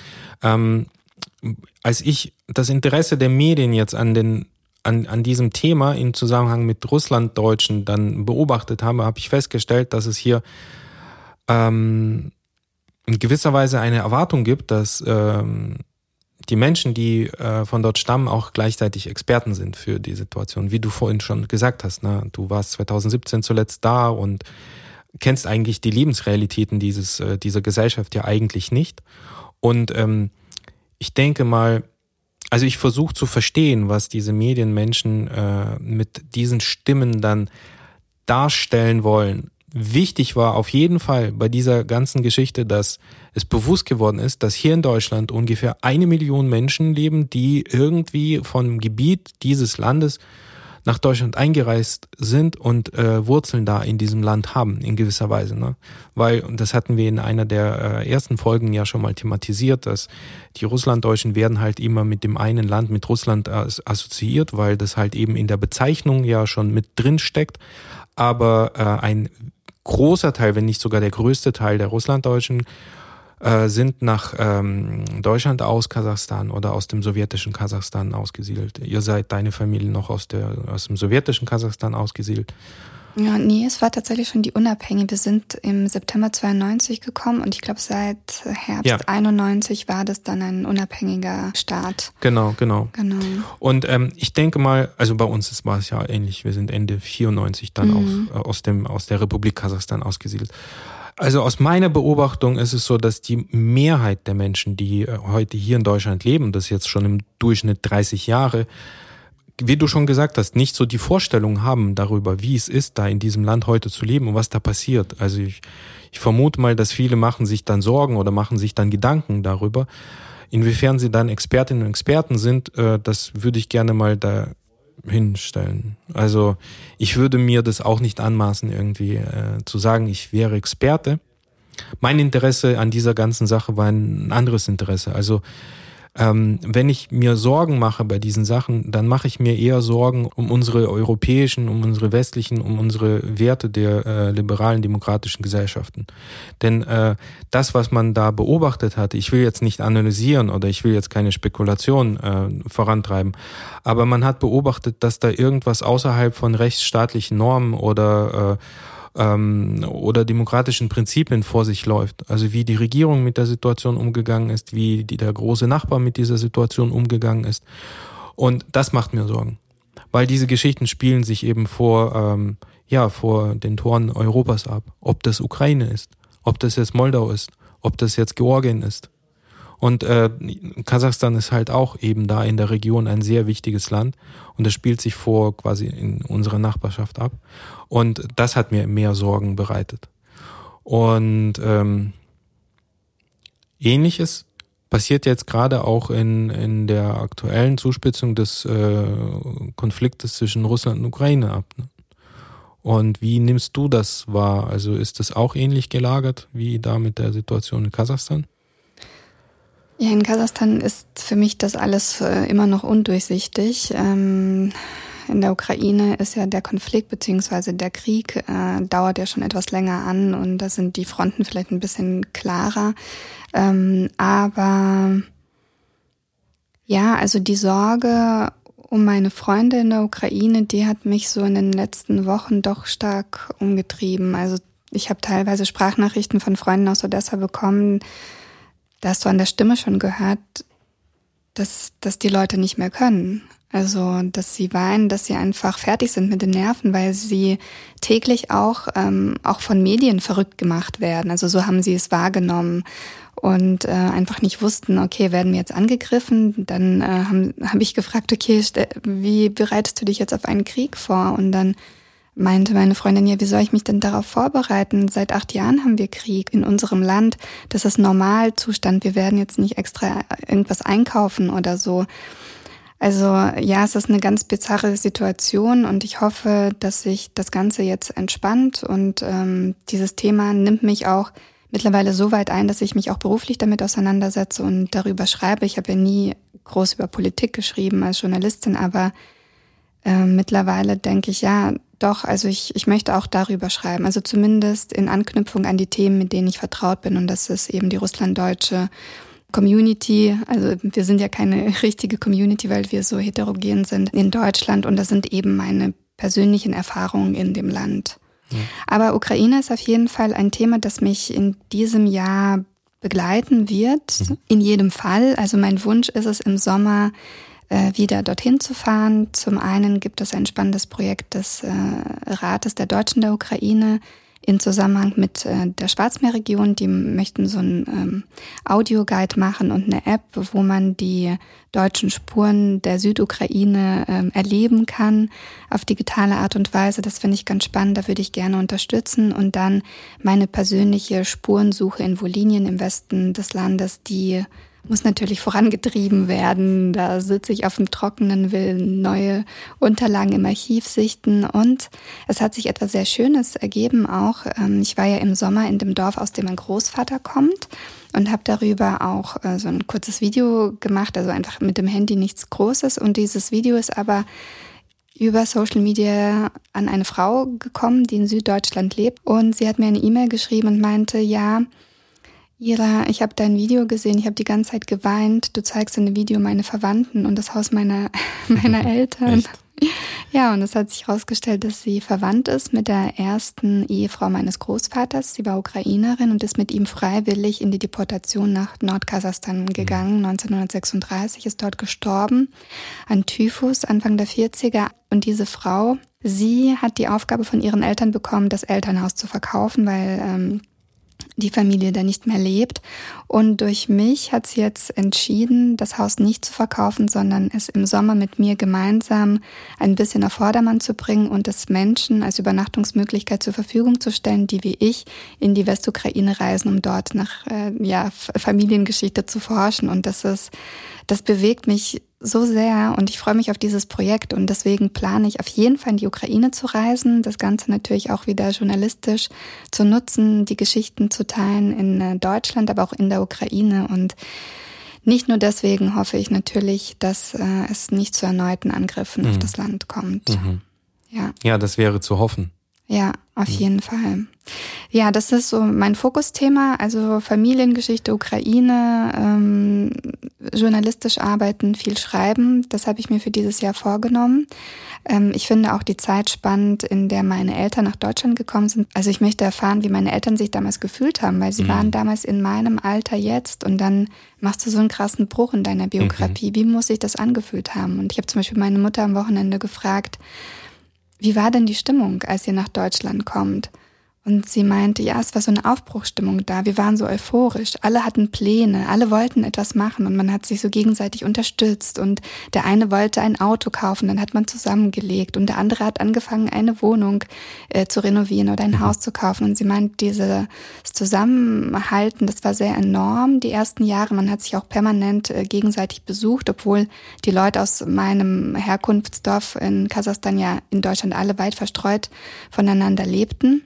Ähm, als ich das Interesse der Medien jetzt an den an, an diesem Thema im Zusammenhang mit Russlanddeutschen dann beobachtet habe, habe ich festgestellt, dass es hier ähm, in gewisser Weise eine Erwartung gibt, dass ähm, die Menschen, die äh, von dort stammen, auch gleichzeitig Experten sind für die Situation. Wie du vorhin schon gesagt hast, ne? du warst 2017 zuletzt da und kennst eigentlich die Lebensrealitäten dieses, äh, dieser Gesellschaft ja eigentlich nicht. Und ähm, ich denke mal, also ich versuche zu verstehen, was diese Medienmenschen äh, mit diesen Stimmen dann darstellen wollen wichtig war auf jeden Fall bei dieser ganzen Geschichte, dass es bewusst geworden ist, dass hier in Deutschland ungefähr eine Million Menschen leben, die irgendwie vom Gebiet dieses Landes nach Deutschland eingereist sind und äh, Wurzeln da in diesem Land haben, in gewisser Weise. Ne? Weil, und das hatten wir in einer der äh, ersten Folgen ja schon mal thematisiert, dass die Russlanddeutschen werden halt immer mit dem einen Land, mit Russland assoziiert, weil das halt eben in der Bezeichnung ja schon mit drin steckt. Aber äh, ein großer Teil, wenn nicht sogar der größte Teil der Russlanddeutschen äh, sind nach ähm, Deutschland aus Kasachstan oder aus dem sowjetischen Kasachstan ausgesiedelt. Ihr seid deine Familie noch aus, der, aus dem sowjetischen Kasachstan ausgesiedelt. Ja, nee, es war tatsächlich schon die Unabhängige. Wir sind im September 92 gekommen und ich glaube seit Herbst ja. 91 war das dann ein unabhängiger Staat. Genau, genau. Genau. Und ähm, ich denke mal, also bei uns war es ja ähnlich. Wir sind Ende 94 dann mhm. auch äh, aus dem aus der Republik Kasachstan ausgesiedelt. Also aus meiner Beobachtung ist es so, dass die Mehrheit der Menschen, die äh, heute hier in Deutschland leben, das jetzt schon im Durchschnitt 30 Jahre, wie du schon gesagt hast, nicht so die Vorstellung haben darüber, wie es ist, da in diesem Land heute zu leben und was da passiert. Also ich, ich vermute mal, dass viele machen sich dann Sorgen oder machen sich dann Gedanken darüber. Inwiefern sie dann Expertinnen und Experten sind, äh, das würde ich gerne mal da hinstellen. Also ich würde mir das auch nicht anmaßen, irgendwie äh, zu sagen, ich wäre Experte. Mein Interesse an dieser ganzen Sache war ein anderes Interesse. Also ähm, wenn ich mir Sorgen mache bei diesen Sachen, dann mache ich mir eher Sorgen um unsere europäischen, um unsere westlichen, um unsere Werte der äh, liberalen demokratischen Gesellschaften. Denn äh, das, was man da beobachtet hat, ich will jetzt nicht analysieren oder ich will jetzt keine Spekulation äh, vorantreiben, aber man hat beobachtet, dass da irgendwas außerhalb von rechtsstaatlichen Normen oder äh, ähm, oder demokratischen Prinzipien vor sich läuft. Also wie die Regierung mit der Situation umgegangen ist, wie die, der große Nachbar mit dieser Situation umgegangen ist. Und das macht mir Sorgen. Weil diese Geschichten spielen sich eben vor, ähm, ja, vor den Toren Europas ab. Ob das Ukraine ist, ob das jetzt Moldau ist, ob das jetzt Georgien ist. Und äh, Kasachstan ist halt auch eben da in der Region ein sehr wichtiges Land und das spielt sich vor quasi in unserer Nachbarschaft ab. Und das hat mir mehr Sorgen bereitet. Und ähm, ähnliches passiert jetzt gerade auch in, in der aktuellen Zuspitzung des äh, Konfliktes zwischen Russland und Ukraine ab. Ne? Und wie nimmst du das wahr? Also ist das auch ähnlich gelagert wie da mit der Situation in Kasachstan? Ja, in Kasachstan ist für mich das alles äh, immer noch undurchsichtig. Ähm, in der Ukraine ist ja der Konflikt beziehungsweise der Krieg äh, dauert ja schon etwas länger an und da sind die Fronten vielleicht ein bisschen klarer. Ähm, aber ja, also die Sorge um meine Freunde in der Ukraine, die hat mich so in den letzten Wochen doch stark umgetrieben. Also ich habe teilweise Sprachnachrichten von Freunden aus Odessa bekommen, da hast du an der Stimme schon gehört, dass, dass die Leute nicht mehr können. Also, dass sie weinen, dass sie einfach fertig sind mit den Nerven, weil sie täglich auch, ähm, auch von Medien verrückt gemacht werden. Also so haben sie es wahrgenommen und äh, einfach nicht wussten, okay, werden wir jetzt angegriffen? Dann äh, habe hab ich gefragt, okay, wie bereitest du dich jetzt auf einen Krieg vor? Und dann meinte meine Freundin, ja, wie soll ich mich denn darauf vorbereiten? Seit acht Jahren haben wir Krieg in unserem Land. Das ist Normalzustand. Wir werden jetzt nicht extra irgendwas einkaufen oder so. Also ja, es ist eine ganz bizarre Situation und ich hoffe, dass sich das Ganze jetzt entspannt und ähm, dieses Thema nimmt mich auch mittlerweile so weit ein, dass ich mich auch beruflich damit auseinandersetze und darüber schreibe. Ich habe ja nie groß über Politik geschrieben als Journalistin, aber äh, mittlerweile denke ich, ja, doch, also ich, ich möchte auch darüber schreiben. Also zumindest in Anknüpfung an die Themen, mit denen ich vertraut bin. Und das ist eben die russlanddeutsche Community. Also wir sind ja keine [LAUGHS] richtige Community, weil wir so heterogen sind in Deutschland. Und das sind eben meine persönlichen Erfahrungen in dem Land. Ja. Aber Ukraine ist auf jeden Fall ein Thema, das mich in diesem Jahr begleiten wird. Mhm. In jedem Fall. Also mein Wunsch ist es im Sommer, äh, wieder dorthin zu fahren. Zum einen gibt es ein spannendes Projekt des äh, Rates der Deutschen der Ukraine in Zusammenhang mit äh, der Schwarzmeerregion. Die möchten so ein ähm, Audioguide machen und eine App, wo man die deutschen Spuren der Südukraine ähm, erleben kann auf digitale Art und Weise. Das finde ich ganz spannend, da würde ich gerne unterstützen. Und dann meine persönliche Spurensuche in Wolinien im Westen des Landes, die muss natürlich vorangetrieben werden. Da sitze ich auf dem Trockenen, will neue Unterlagen im Archiv sichten und es hat sich etwas sehr Schönes ergeben auch. Ähm, ich war ja im Sommer in dem Dorf, aus dem mein Großvater kommt und habe darüber auch äh, so ein kurzes Video gemacht, also einfach mit dem Handy nichts Großes und dieses Video ist aber über Social Media an eine Frau gekommen, die in Süddeutschland lebt und sie hat mir eine E-Mail geschrieben und meinte, ja, Ira, ich habe dein Video gesehen, ich habe die ganze Zeit geweint. Du zeigst in dem Video meine Verwandten und das Haus meiner, [LAUGHS] meiner [LAUGHS] Eltern. Echt? Ja, und es hat sich herausgestellt, dass sie verwandt ist mit der ersten Ehefrau meines Großvaters. Sie war Ukrainerin und ist mit ihm freiwillig in die Deportation nach Nordkasachstan gegangen. 1936 mhm. ist dort gestorben an Typhus Anfang der 40er. Und diese Frau, sie hat die Aufgabe von ihren Eltern bekommen, das Elternhaus zu verkaufen, weil ähm, die Familie da nicht mehr lebt. Und durch mich hat sie jetzt entschieden, das Haus nicht zu verkaufen, sondern es im Sommer mit mir gemeinsam ein bisschen auf Vordermann zu bringen und es Menschen als Übernachtungsmöglichkeit zur Verfügung zu stellen, die wie ich in die Westukraine reisen, um dort nach äh, ja, Familiengeschichte zu forschen. Und das ist, das bewegt mich so sehr und ich freue mich auf dieses Projekt und deswegen plane ich auf jeden Fall in die Ukraine zu reisen, das Ganze natürlich auch wieder journalistisch zu nutzen, die Geschichten zu teilen in äh, Deutschland, aber auch in der Ukraine und nicht nur deswegen hoffe ich natürlich, dass äh, es nicht zu erneuten Angriffen mhm. auf das Land kommt. Mhm. Ja. ja, das wäre zu hoffen. Ja, auf mhm. jeden Fall. Ja, das ist so mein Fokusthema, also Familiengeschichte, Ukraine, ähm, journalistisch arbeiten, viel schreiben. Das habe ich mir für dieses Jahr vorgenommen. Ähm, ich finde auch die Zeit spannend, in der meine Eltern nach Deutschland gekommen sind. Also ich möchte erfahren, wie meine Eltern sich damals gefühlt haben, weil sie mhm. waren damals in meinem Alter jetzt und dann machst du so einen krassen Bruch in deiner Biografie. Mhm. Wie muss sich das angefühlt haben? Und ich habe zum Beispiel meine Mutter am Wochenende gefragt, wie war denn die Stimmung, als ihr nach Deutschland kommt? Und sie meinte, ja, es war so eine Aufbruchstimmung da. Wir waren so euphorisch. Alle hatten Pläne. Alle wollten etwas machen und man hat sich so gegenseitig unterstützt. Und der eine wollte ein Auto kaufen, dann hat man zusammengelegt. Und der andere hat angefangen, eine Wohnung äh, zu renovieren oder ein mhm. Haus zu kaufen. Und sie meint, dieses Zusammenhalten, das war sehr enorm die ersten Jahre. Man hat sich auch permanent äh, gegenseitig besucht, obwohl die Leute aus meinem Herkunftsdorf in Kasachstan ja in Deutschland alle weit verstreut voneinander lebten.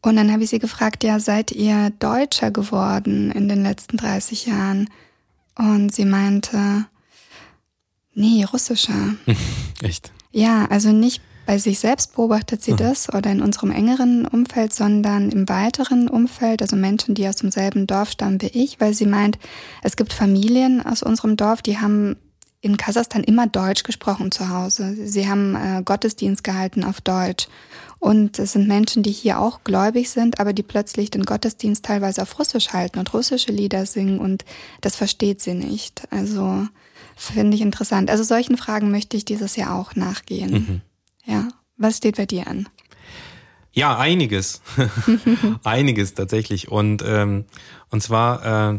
Und dann habe ich sie gefragt, ja, seid ihr Deutscher geworden in den letzten 30 Jahren? Und sie meinte, nee, russischer. [LAUGHS] Echt? Ja, also nicht bei sich selbst beobachtet sie das oder in unserem engeren Umfeld, sondern im weiteren Umfeld, also Menschen, die aus demselben Dorf stammen wie ich, weil sie meint, es gibt Familien aus unserem Dorf, die haben in Kasachstan immer Deutsch gesprochen zu Hause. Sie haben äh, Gottesdienst gehalten auf Deutsch. Und es sind Menschen, die hier auch gläubig sind, aber die plötzlich den Gottesdienst teilweise auf Russisch halten und russische Lieder singen und das versteht sie nicht. Also finde ich interessant. Also solchen Fragen möchte ich dieses Jahr auch nachgehen. Mhm. Ja. Was steht bei dir an? Ja, einiges. [LAUGHS] einiges tatsächlich. Und, ähm, und zwar, äh,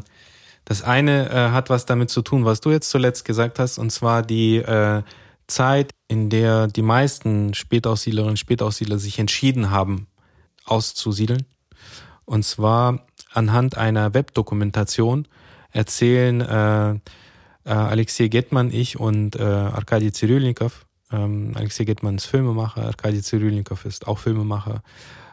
das eine äh, hat was damit zu tun, was du jetzt zuletzt gesagt hast, und zwar die äh, Zeit, in der die meisten Spätaussiedlerinnen und Spätaussiedler sich entschieden haben, auszusiedeln. Und zwar anhand einer Webdokumentation erzählen äh, äh, Alexei Getman, ich und äh, Arkadi Zyrylnikov. Ähm, Alexei Getman ist Filmemacher, Arkadi Zyrylnikov ist auch Filmemacher.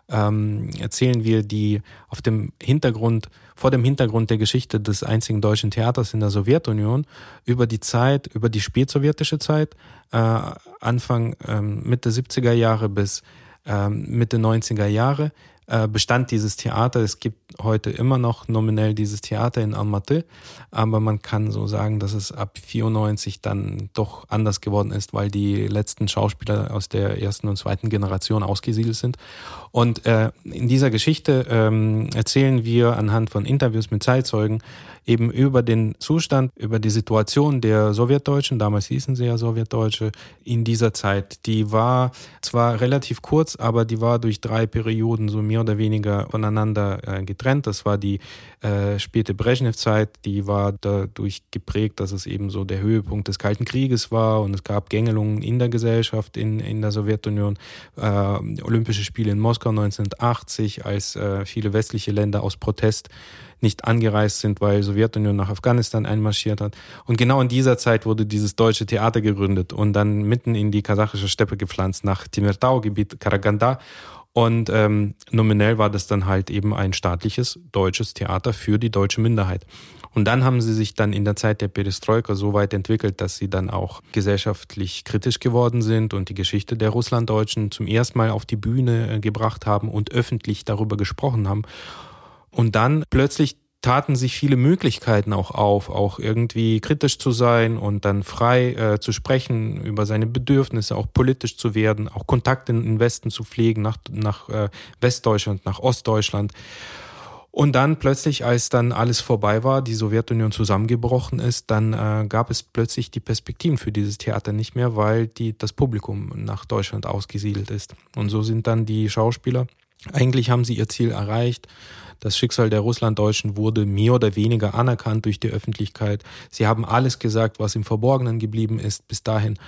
Ähm, erzählen wir die auf dem Hintergrund vor dem Hintergrund der Geschichte des einzigen deutschen Theaters in der Sowjetunion über die Zeit, über die spätsowjetische Zeit, äh, Anfang ähm, Mitte 70er Jahre bis ähm, Mitte 90er Jahre äh, bestand dieses Theater. Es gibt heute immer noch nominell dieses Theater in Almaty, aber man kann so sagen, dass es ab 94 dann doch anders geworden ist, weil die letzten Schauspieler aus der ersten und zweiten Generation ausgesiedelt sind. Und äh, in dieser Geschichte ähm, erzählen wir anhand von Interviews mit Zeitzeugen eben über den Zustand, über die Situation der Sowjetdeutschen, damals hießen sie ja Sowjetdeutsche, in dieser Zeit. Die war zwar relativ kurz, aber die war durch drei Perioden so mehr oder weniger voneinander äh, getrennt. Das war die äh, späte Brezhnev-Zeit, die war dadurch geprägt, dass es eben so der Höhepunkt des Kalten Krieges war und es gab Gängelungen in der Gesellschaft in, in der Sowjetunion. Äh, Olympische Spiele in Moskau 1980, als äh, viele westliche Länder aus Protest nicht angereist sind, weil Sowjetunion nach Afghanistan einmarschiert hat. Und genau in dieser Zeit wurde dieses deutsche Theater gegründet und dann mitten in die kasachische Steppe gepflanzt, nach Timirtau-Gebiet Karaganda. Und ähm, nominell war das dann halt eben ein staatliches deutsches Theater für die deutsche Minderheit. Und dann haben sie sich dann in der Zeit der Perestroika so weit entwickelt, dass sie dann auch gesellschaftlich kritisch geworden sind und die Geschichte der Russlanddeutschen zum ersten Mal auf die Bühne äh, gebracht haben und öffentlich darüber gesprochen haben. Und dann plötzlich taten sich viele Möglichkeiten auch auf, auch irgendwie kritisch zu sein und dann frei äh, zu sprechen über seine Bedürfnisse, auch politisch zu werden, auch Kontakte in den Westen zu pflegen, nach, nach äh, Westdeutschland, nach Ostdeutschland. Und dann plötzlich, als dann alles vorbei war, die Sowjetunion zusammengebrochen ist, dann äh, gab es plötzlich die Perspektiven für dieses Theater nicht mehr, weil die, das Publikum nach Deutschland ausgesiedelt ist. Und so sind dann die Schauspieler, eigentlich haben sie ihr Ziel erreicht, das Schicksal der Russlanddeutschen wurde mehr oder weniger anerkannt durch die Öffentlichkeit. Sie haben alles gesagt, was im Verborgenen geblieben ist bis dahin.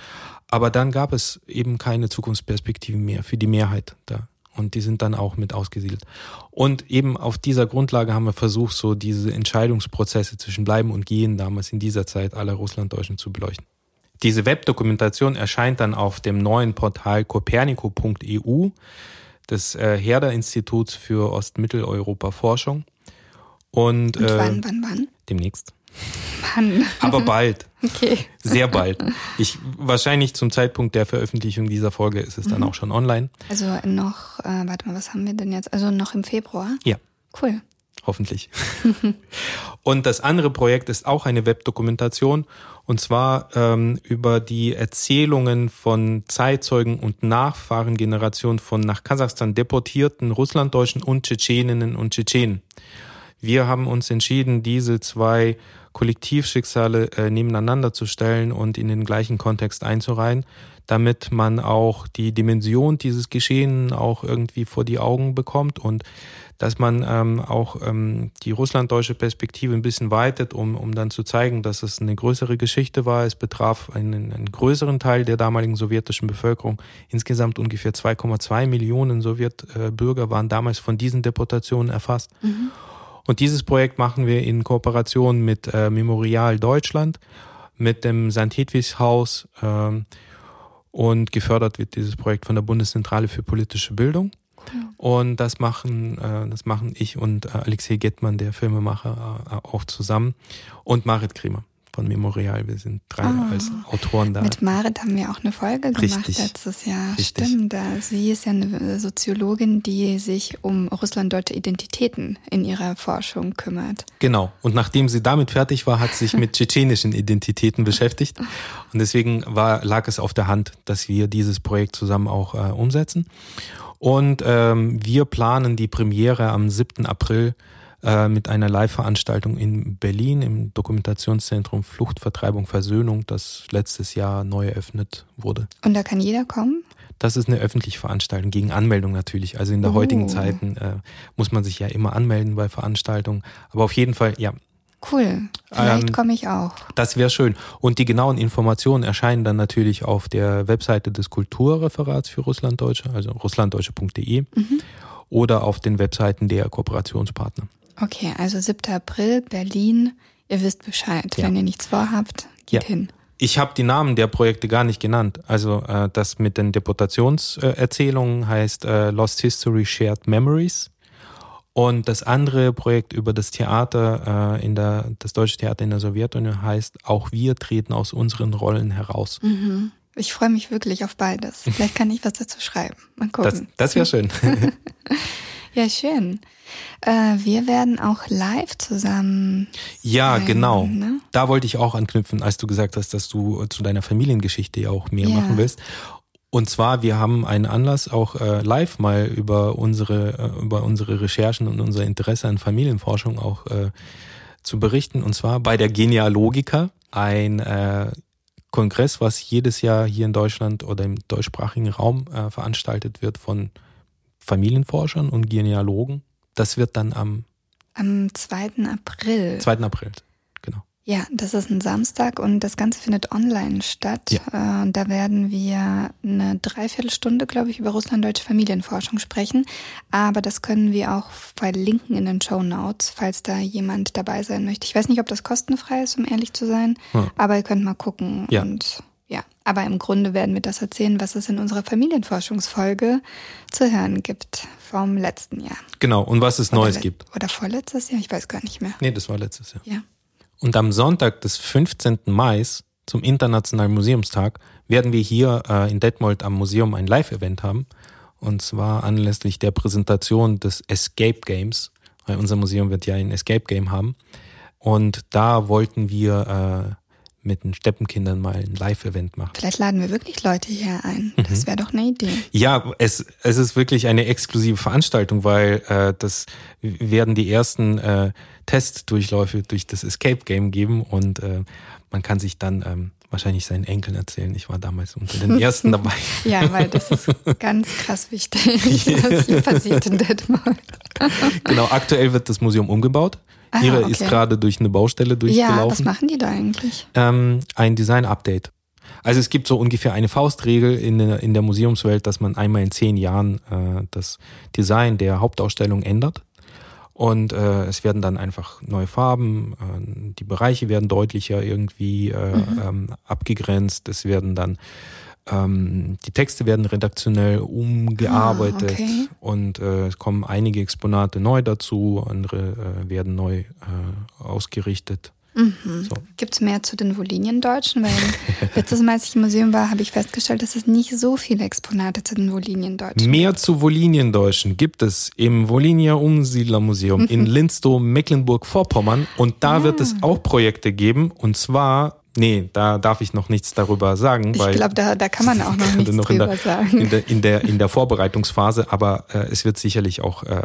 Aber dann gab es eben keine Zukunftsperspektiven mehr für die Mehrheit da. Und die sind dann auch mit ausgesiedelt. Und eben auf dieser Grundlage haben wir versucht, so diese Entscheidungsprozesse zwischen Bleiben und Gehen damals in dieser Zeit aller Russlanddeutschen zu beleuchten. Diese Webdokumentation erscheint dann auf dem neuen Portal copernico.eu des äh, Herder-Instituts für Ostmitteleuropa-Forschung. Und, Und äh, wann, wann, wann? demnächst. Wann? Aber bald. [LAUGHS] Okay. Sehr bald. Ich, wahrscheinlich zum Zeitpunkt der Veröffentlichung dieser Folge ist es dann auch schon online. Also noch, äh, warte mal, was haben wir denn jetzt? Also noch im Februar? Ja. Cool. Hoffentlich. [LAUGHS] und das andere Projekt ist auch eine Webdokumentation und zwar ähm, über die Erzählungen von Zeitzeugen und Nachfahrengenerationen von nach Kasachstan deportierten Russlanddeutschen und Tschetscheninnen und Tschetschenen. Wir haben uns entschieden, diese zwei Kollektivschicksale äh, nebeneinander zu stellen und in den gleichen Kontext einzureihen, damit man auch die Dimension dieses Geschehen auch irgendwie vor die Augen bekommt und dass man ähm, auch ähm, die russlanddeutsche Perspektive ein bisschen weitet, um, um dann zu zeigen, dass es eine größere Geschichte war. Es betraf einen, einen größeren Teil der damaligen sowjetischen Bevölkerung. Insgesamt ungefähr 2,2 Millionen Sowjetbürger waren damals von diesen Deportationen erfasst. Und dieses Projekt machen wir in Kooperation mit äh, Memorial Deutschland, mit dem St. Hedwigs Haus ähm, und gefördert wird dieses Projekt von der Bundeszentrale für politische Bildung. Und das machen, äh, das machen ich und äh, Alexei Gettmann, der Filmemacher, äh, auch zusammen. Und Marit Kremer von Memorial. Wir sind drei Ah. als Autoren da. Mit Marit haben wir auch eine Folge gemacht Richtig. letztes Jahr. Richtig. Stimmt. Sie ist ja eine Soziologin, die sich um russlanddeutsche Identitäten in ihrer Forschung kümmert. Genau. Und nachdem sie damit fertig war, hat sie sich mit [LAUGHS] tschetschenischen Identitäten beschäftigt. Und deswegen war, lag es auf der Hand, dass wir dieses Projekt zusammen auch äh, umsetzen. Und ähm, wir planen die Premiere am 7. April äh, mit einer Live-Veranstaltung in Berlin im Dokumentationszentrum Flucht, Vertreibung, Versöhnung, das letztes Jahr neu eröffnet wurde. Und da kann jeder kommen? Das ist eine öffentliche Veranstaltung, gegen Anmeldung natürlich. Also in der Oh. heutigen Zeiten äh, muss man sich ja immer anmelden bei Veranstaltungen. Aber auf jeden Fall, ja, Cool. Vielleicht Ähm, komme ich auch. das wäre schön. Und die genauen Informationen erscheinen dann natürlich auf der Webseite des Kulturreferats für Russlanddeutsche, also russlanddeutsche.de oder auf den Webseiten der Kooperationspartner. Okay, also 7. April, Berlin. Ihr wisst Bescheid. Ja. Wenn ihr nichts vorhabt, geht Ja. hin. Ich habe die Namen der Projekte gar nicht genannt. Also äh, das mit den Deportationserzählungen heißt äh, Lost History Shared Memories. Und das andere Projekt über das Theater äh, in der, das deutsche Theater in der Sowjetunion heißt Auch wir treten aus unseren Rollen heraus. Mhm. Ich freue mich wirklich auf beides. [LAUGHS] Vielleicht kann ich was dazu schreiben. Mal Das, gucken. das wäre schön. [LAUGHS] Ja, schön. Äh, wir werden auch live zusammen. Ja, sein, genau. Ne? Da wollte ich auch anknüpfen, als du gesagt hast, dass du zu deiner Familiengeschichte ja auch mehr Ja. machen willst. Und zwar, wir haben einen Anlass, auch äh, live mal über unsere, äh, über unsere Recherchen und unser Interesse an Familienforschung auch äh, zu berichten. Und zwar bei der Genealogica, ein äh, Kongress, was jedes Jahr hier in Deutschland oder im deutschsprachigen Raum äh, veranstaltet wird von Familienforschern und Genealogen. Das wird dann am Am 2. April. 2. April. Ja, das ist ein Samstag und das Ganze findet online statt. Äh, und da werden wir eine Dreiviertelstunde, glaube ich, über russlanddeutsche Familienforschung sprechen. Aber das können wir auch verlinken in den Show Notes, falls da jemand dabei sein möchte. Ich weiß nicht, ob das kostenfrei ist, um ehrlich zu sein, Hm. aber ihr könnt mal gucken. Ja. Und ja, aber im Grunde werden wir das erzählen, was es in unserer Familienforschungsfolge zu hören gibt vom letzten Jahr. Genau. Und was es Neues Oder le- gibt. Oder vorletztes Jahr, ich weiß gar nicht mehr. Nee, das war letztes Jahr. Ja. Und am Sonntag des 15. Mai zum Internationalen Museumstag werden wir hier äh, in Detmold am Museum ein Live-Event haben. Und zwar anlässlich der Präsentation des Escape Games. Weil unser Museum wird ja ein Escape Game haben. Und da wollten wir äh, mit den Steppenkindern mal ein Live-Event machen. Vielleicht laden wir wirklich Leute hier ein. Mhm. Das wäre doch eine Idee. Ja, es, es ist wirklich eine exklusive Veranstaltung, weil äh, das werden die ersten äh, Testdurchläufe durch das Escape Game geben und äh, man kann sich dann ähm, wahrscheinlich seinen Enkeln erzählen. Ich war damals unter den [LAUGHS] ersten dabei. Ja, weil das ist ganz krass wichtig, [LAUGHS] was hier passiert in [LAUGHS] Detmold. genau, aktuell wird das Museum umgebaut. Ah, Ihre okay. ist gerade durch eine Baustelle Ja, was durchgelaufen. machen die da eigentlich? ähm, ein Design-Update. Also es gibt so ungefähr eine Faustregel in der, in der Museumswelt, dass man einmal in zehn Jahren äh, das Design der Hauptausstellung ändert. Und äh, es werden dann einfach neue Farben, äh, die Bereiche werden deutlicher irgendwie äh, mhm. ähm, abgegrenzt, es werden dann ähm, die Texte werden redaktionell umgearbeitet ah, okay. und äh, es kommen einige Exponate neu dazu, andere äh, werden neu äh, ausgerichtet. Mhm. So. Gibt es mehr zu den Voliniendeutschen? Weil [LAUGHS] letztes Mal, als ich im Museum war, habe ich festgestellt, dass es nicht so viele Exponate zu den Voliniendeutschen Mehr gibt. zu Voliniendeutschen gibt es im Volinia Umsiedlermuseum in Linstow, Mecklenburg-Vorpommern. Und da ah. wird es auch Projekte geben. Und zwar Nee, da darf ich noch nichts darüber sagen. Ich glaube, da, da kann man auch noch [LAUGHS] nichts noch drüber der, sagen. In der, in, der, in der Vorbereitungsphase, aber äh, es wird sicherlich auch äh,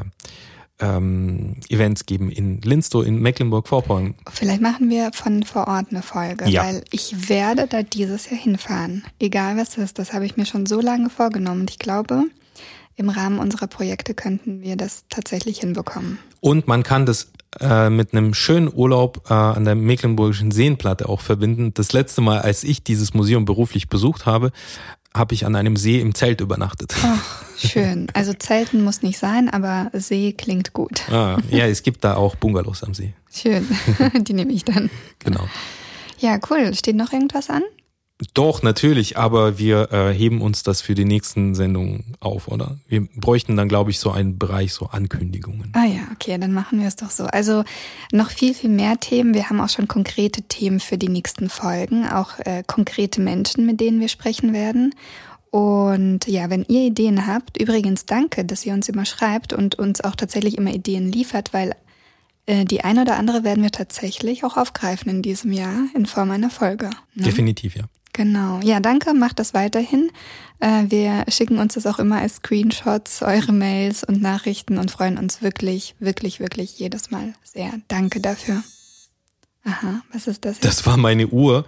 ähm, Events geben in Linstow, in Mecklenburg-Vorpommern. Vielleicht machen wir von vor Ort eine Folge, ja. weil ich werde da dieses Jahr hinfahren. Egal was ist, das habe ich mir schon so lange vorgenommen. Und ich glaube, im Rahmen unserer Projekte könnten wir das tatsächlich hinbekommen. Und man kann das äh, mit einem schönen Urlaub äh, an der Mecklenburgischen Seenplatte auch verbinden. Das letzte Mal, als ich dieses Museum beruflich besucht habe, habe ich an einem See im Zelt übernachtet. Ach, schön. Also Zelten muss nicht sein, aber See klingt gut. Ah, ja, es gibt da auch Bungalows am See. Schön. [LAUGHS] Die nehme ich dann. Genau. Ja, cool. Steht noch irgendwas an? Doch, natürlich, aber wir äh, heben uns das für die nächsten Sendungen auf, oder? Wir bräuchten dann, glaube ich, so einen Bereich, so Ankündigungen. Ah ja, okay, dann machen wir es doch so. Also noch viel, viel mehr Themen. Wir haben auch schon konkrete Themen für die nächsten Folgen, auch äh, konkrete Menschen, mit denen wir sprechen werden. Und ja, wenn ihr Ideen habt, übrigens danke, dass ihr uns immer schreibt und uns auch tatsächlich immer Ideen liefert, weil äh, die eine oder andere werden wir tatsächlich auch aufgreifen in diesem Jahr in Form einer Folge. Ne? Definitiv, ja. Genau. Ja, danke. Macht das weiterhin. Äh, wir schicken uns das auch immer als Screenshots, eure Mails und Nachrichten und freuen uns wirklich, wirklich, wirklich jedes Mal sehr. Danke dafür. Aha, was ist das? Jetzt? Das war meine Uhr.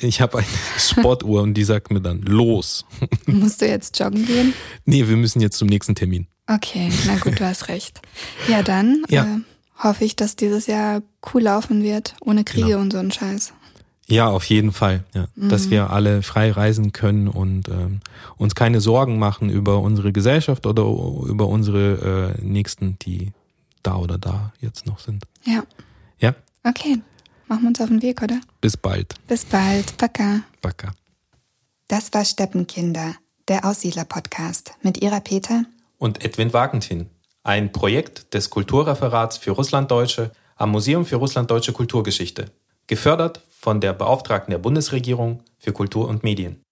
Ich habe eine [LAUGHS] Sportuhr und die sagt mir dann los. [LAUGHS] Musst du jetzt joggen gehen? Nee, wir müssen jetzt zum nächsten Termin. Okay, na gut, du hast recht. Ja, dann ja. Äh, hoffe ich, dass dieses Jahr cool laufen wird, ohne Kriege genau. und so einen Scheiß. Ja, auf jeden Fall. Ja. Mhm. Dass wir alle frei reisen können und ähm, uns keine Sorgen machen über unsere Gesellschaft oder über unsere äh, Nächsten, die da oder da jetzt noch sind. Ja. Ja? Okay. Machen wir uns auf den Weg, oder? Bis bald. Bis bald. Baka. Baka. Das war Steppenkinder, der Aussiedler-Podcast mit ihrer Peter und Edwin Wagentin. Ein Projekt des Kulturreferats für Russlanddeutsche am Museum für Russlanddeutsche Kulturgeschichte. Gefördert von der Beauftragten der Bundesregierung für Kultur und Medien.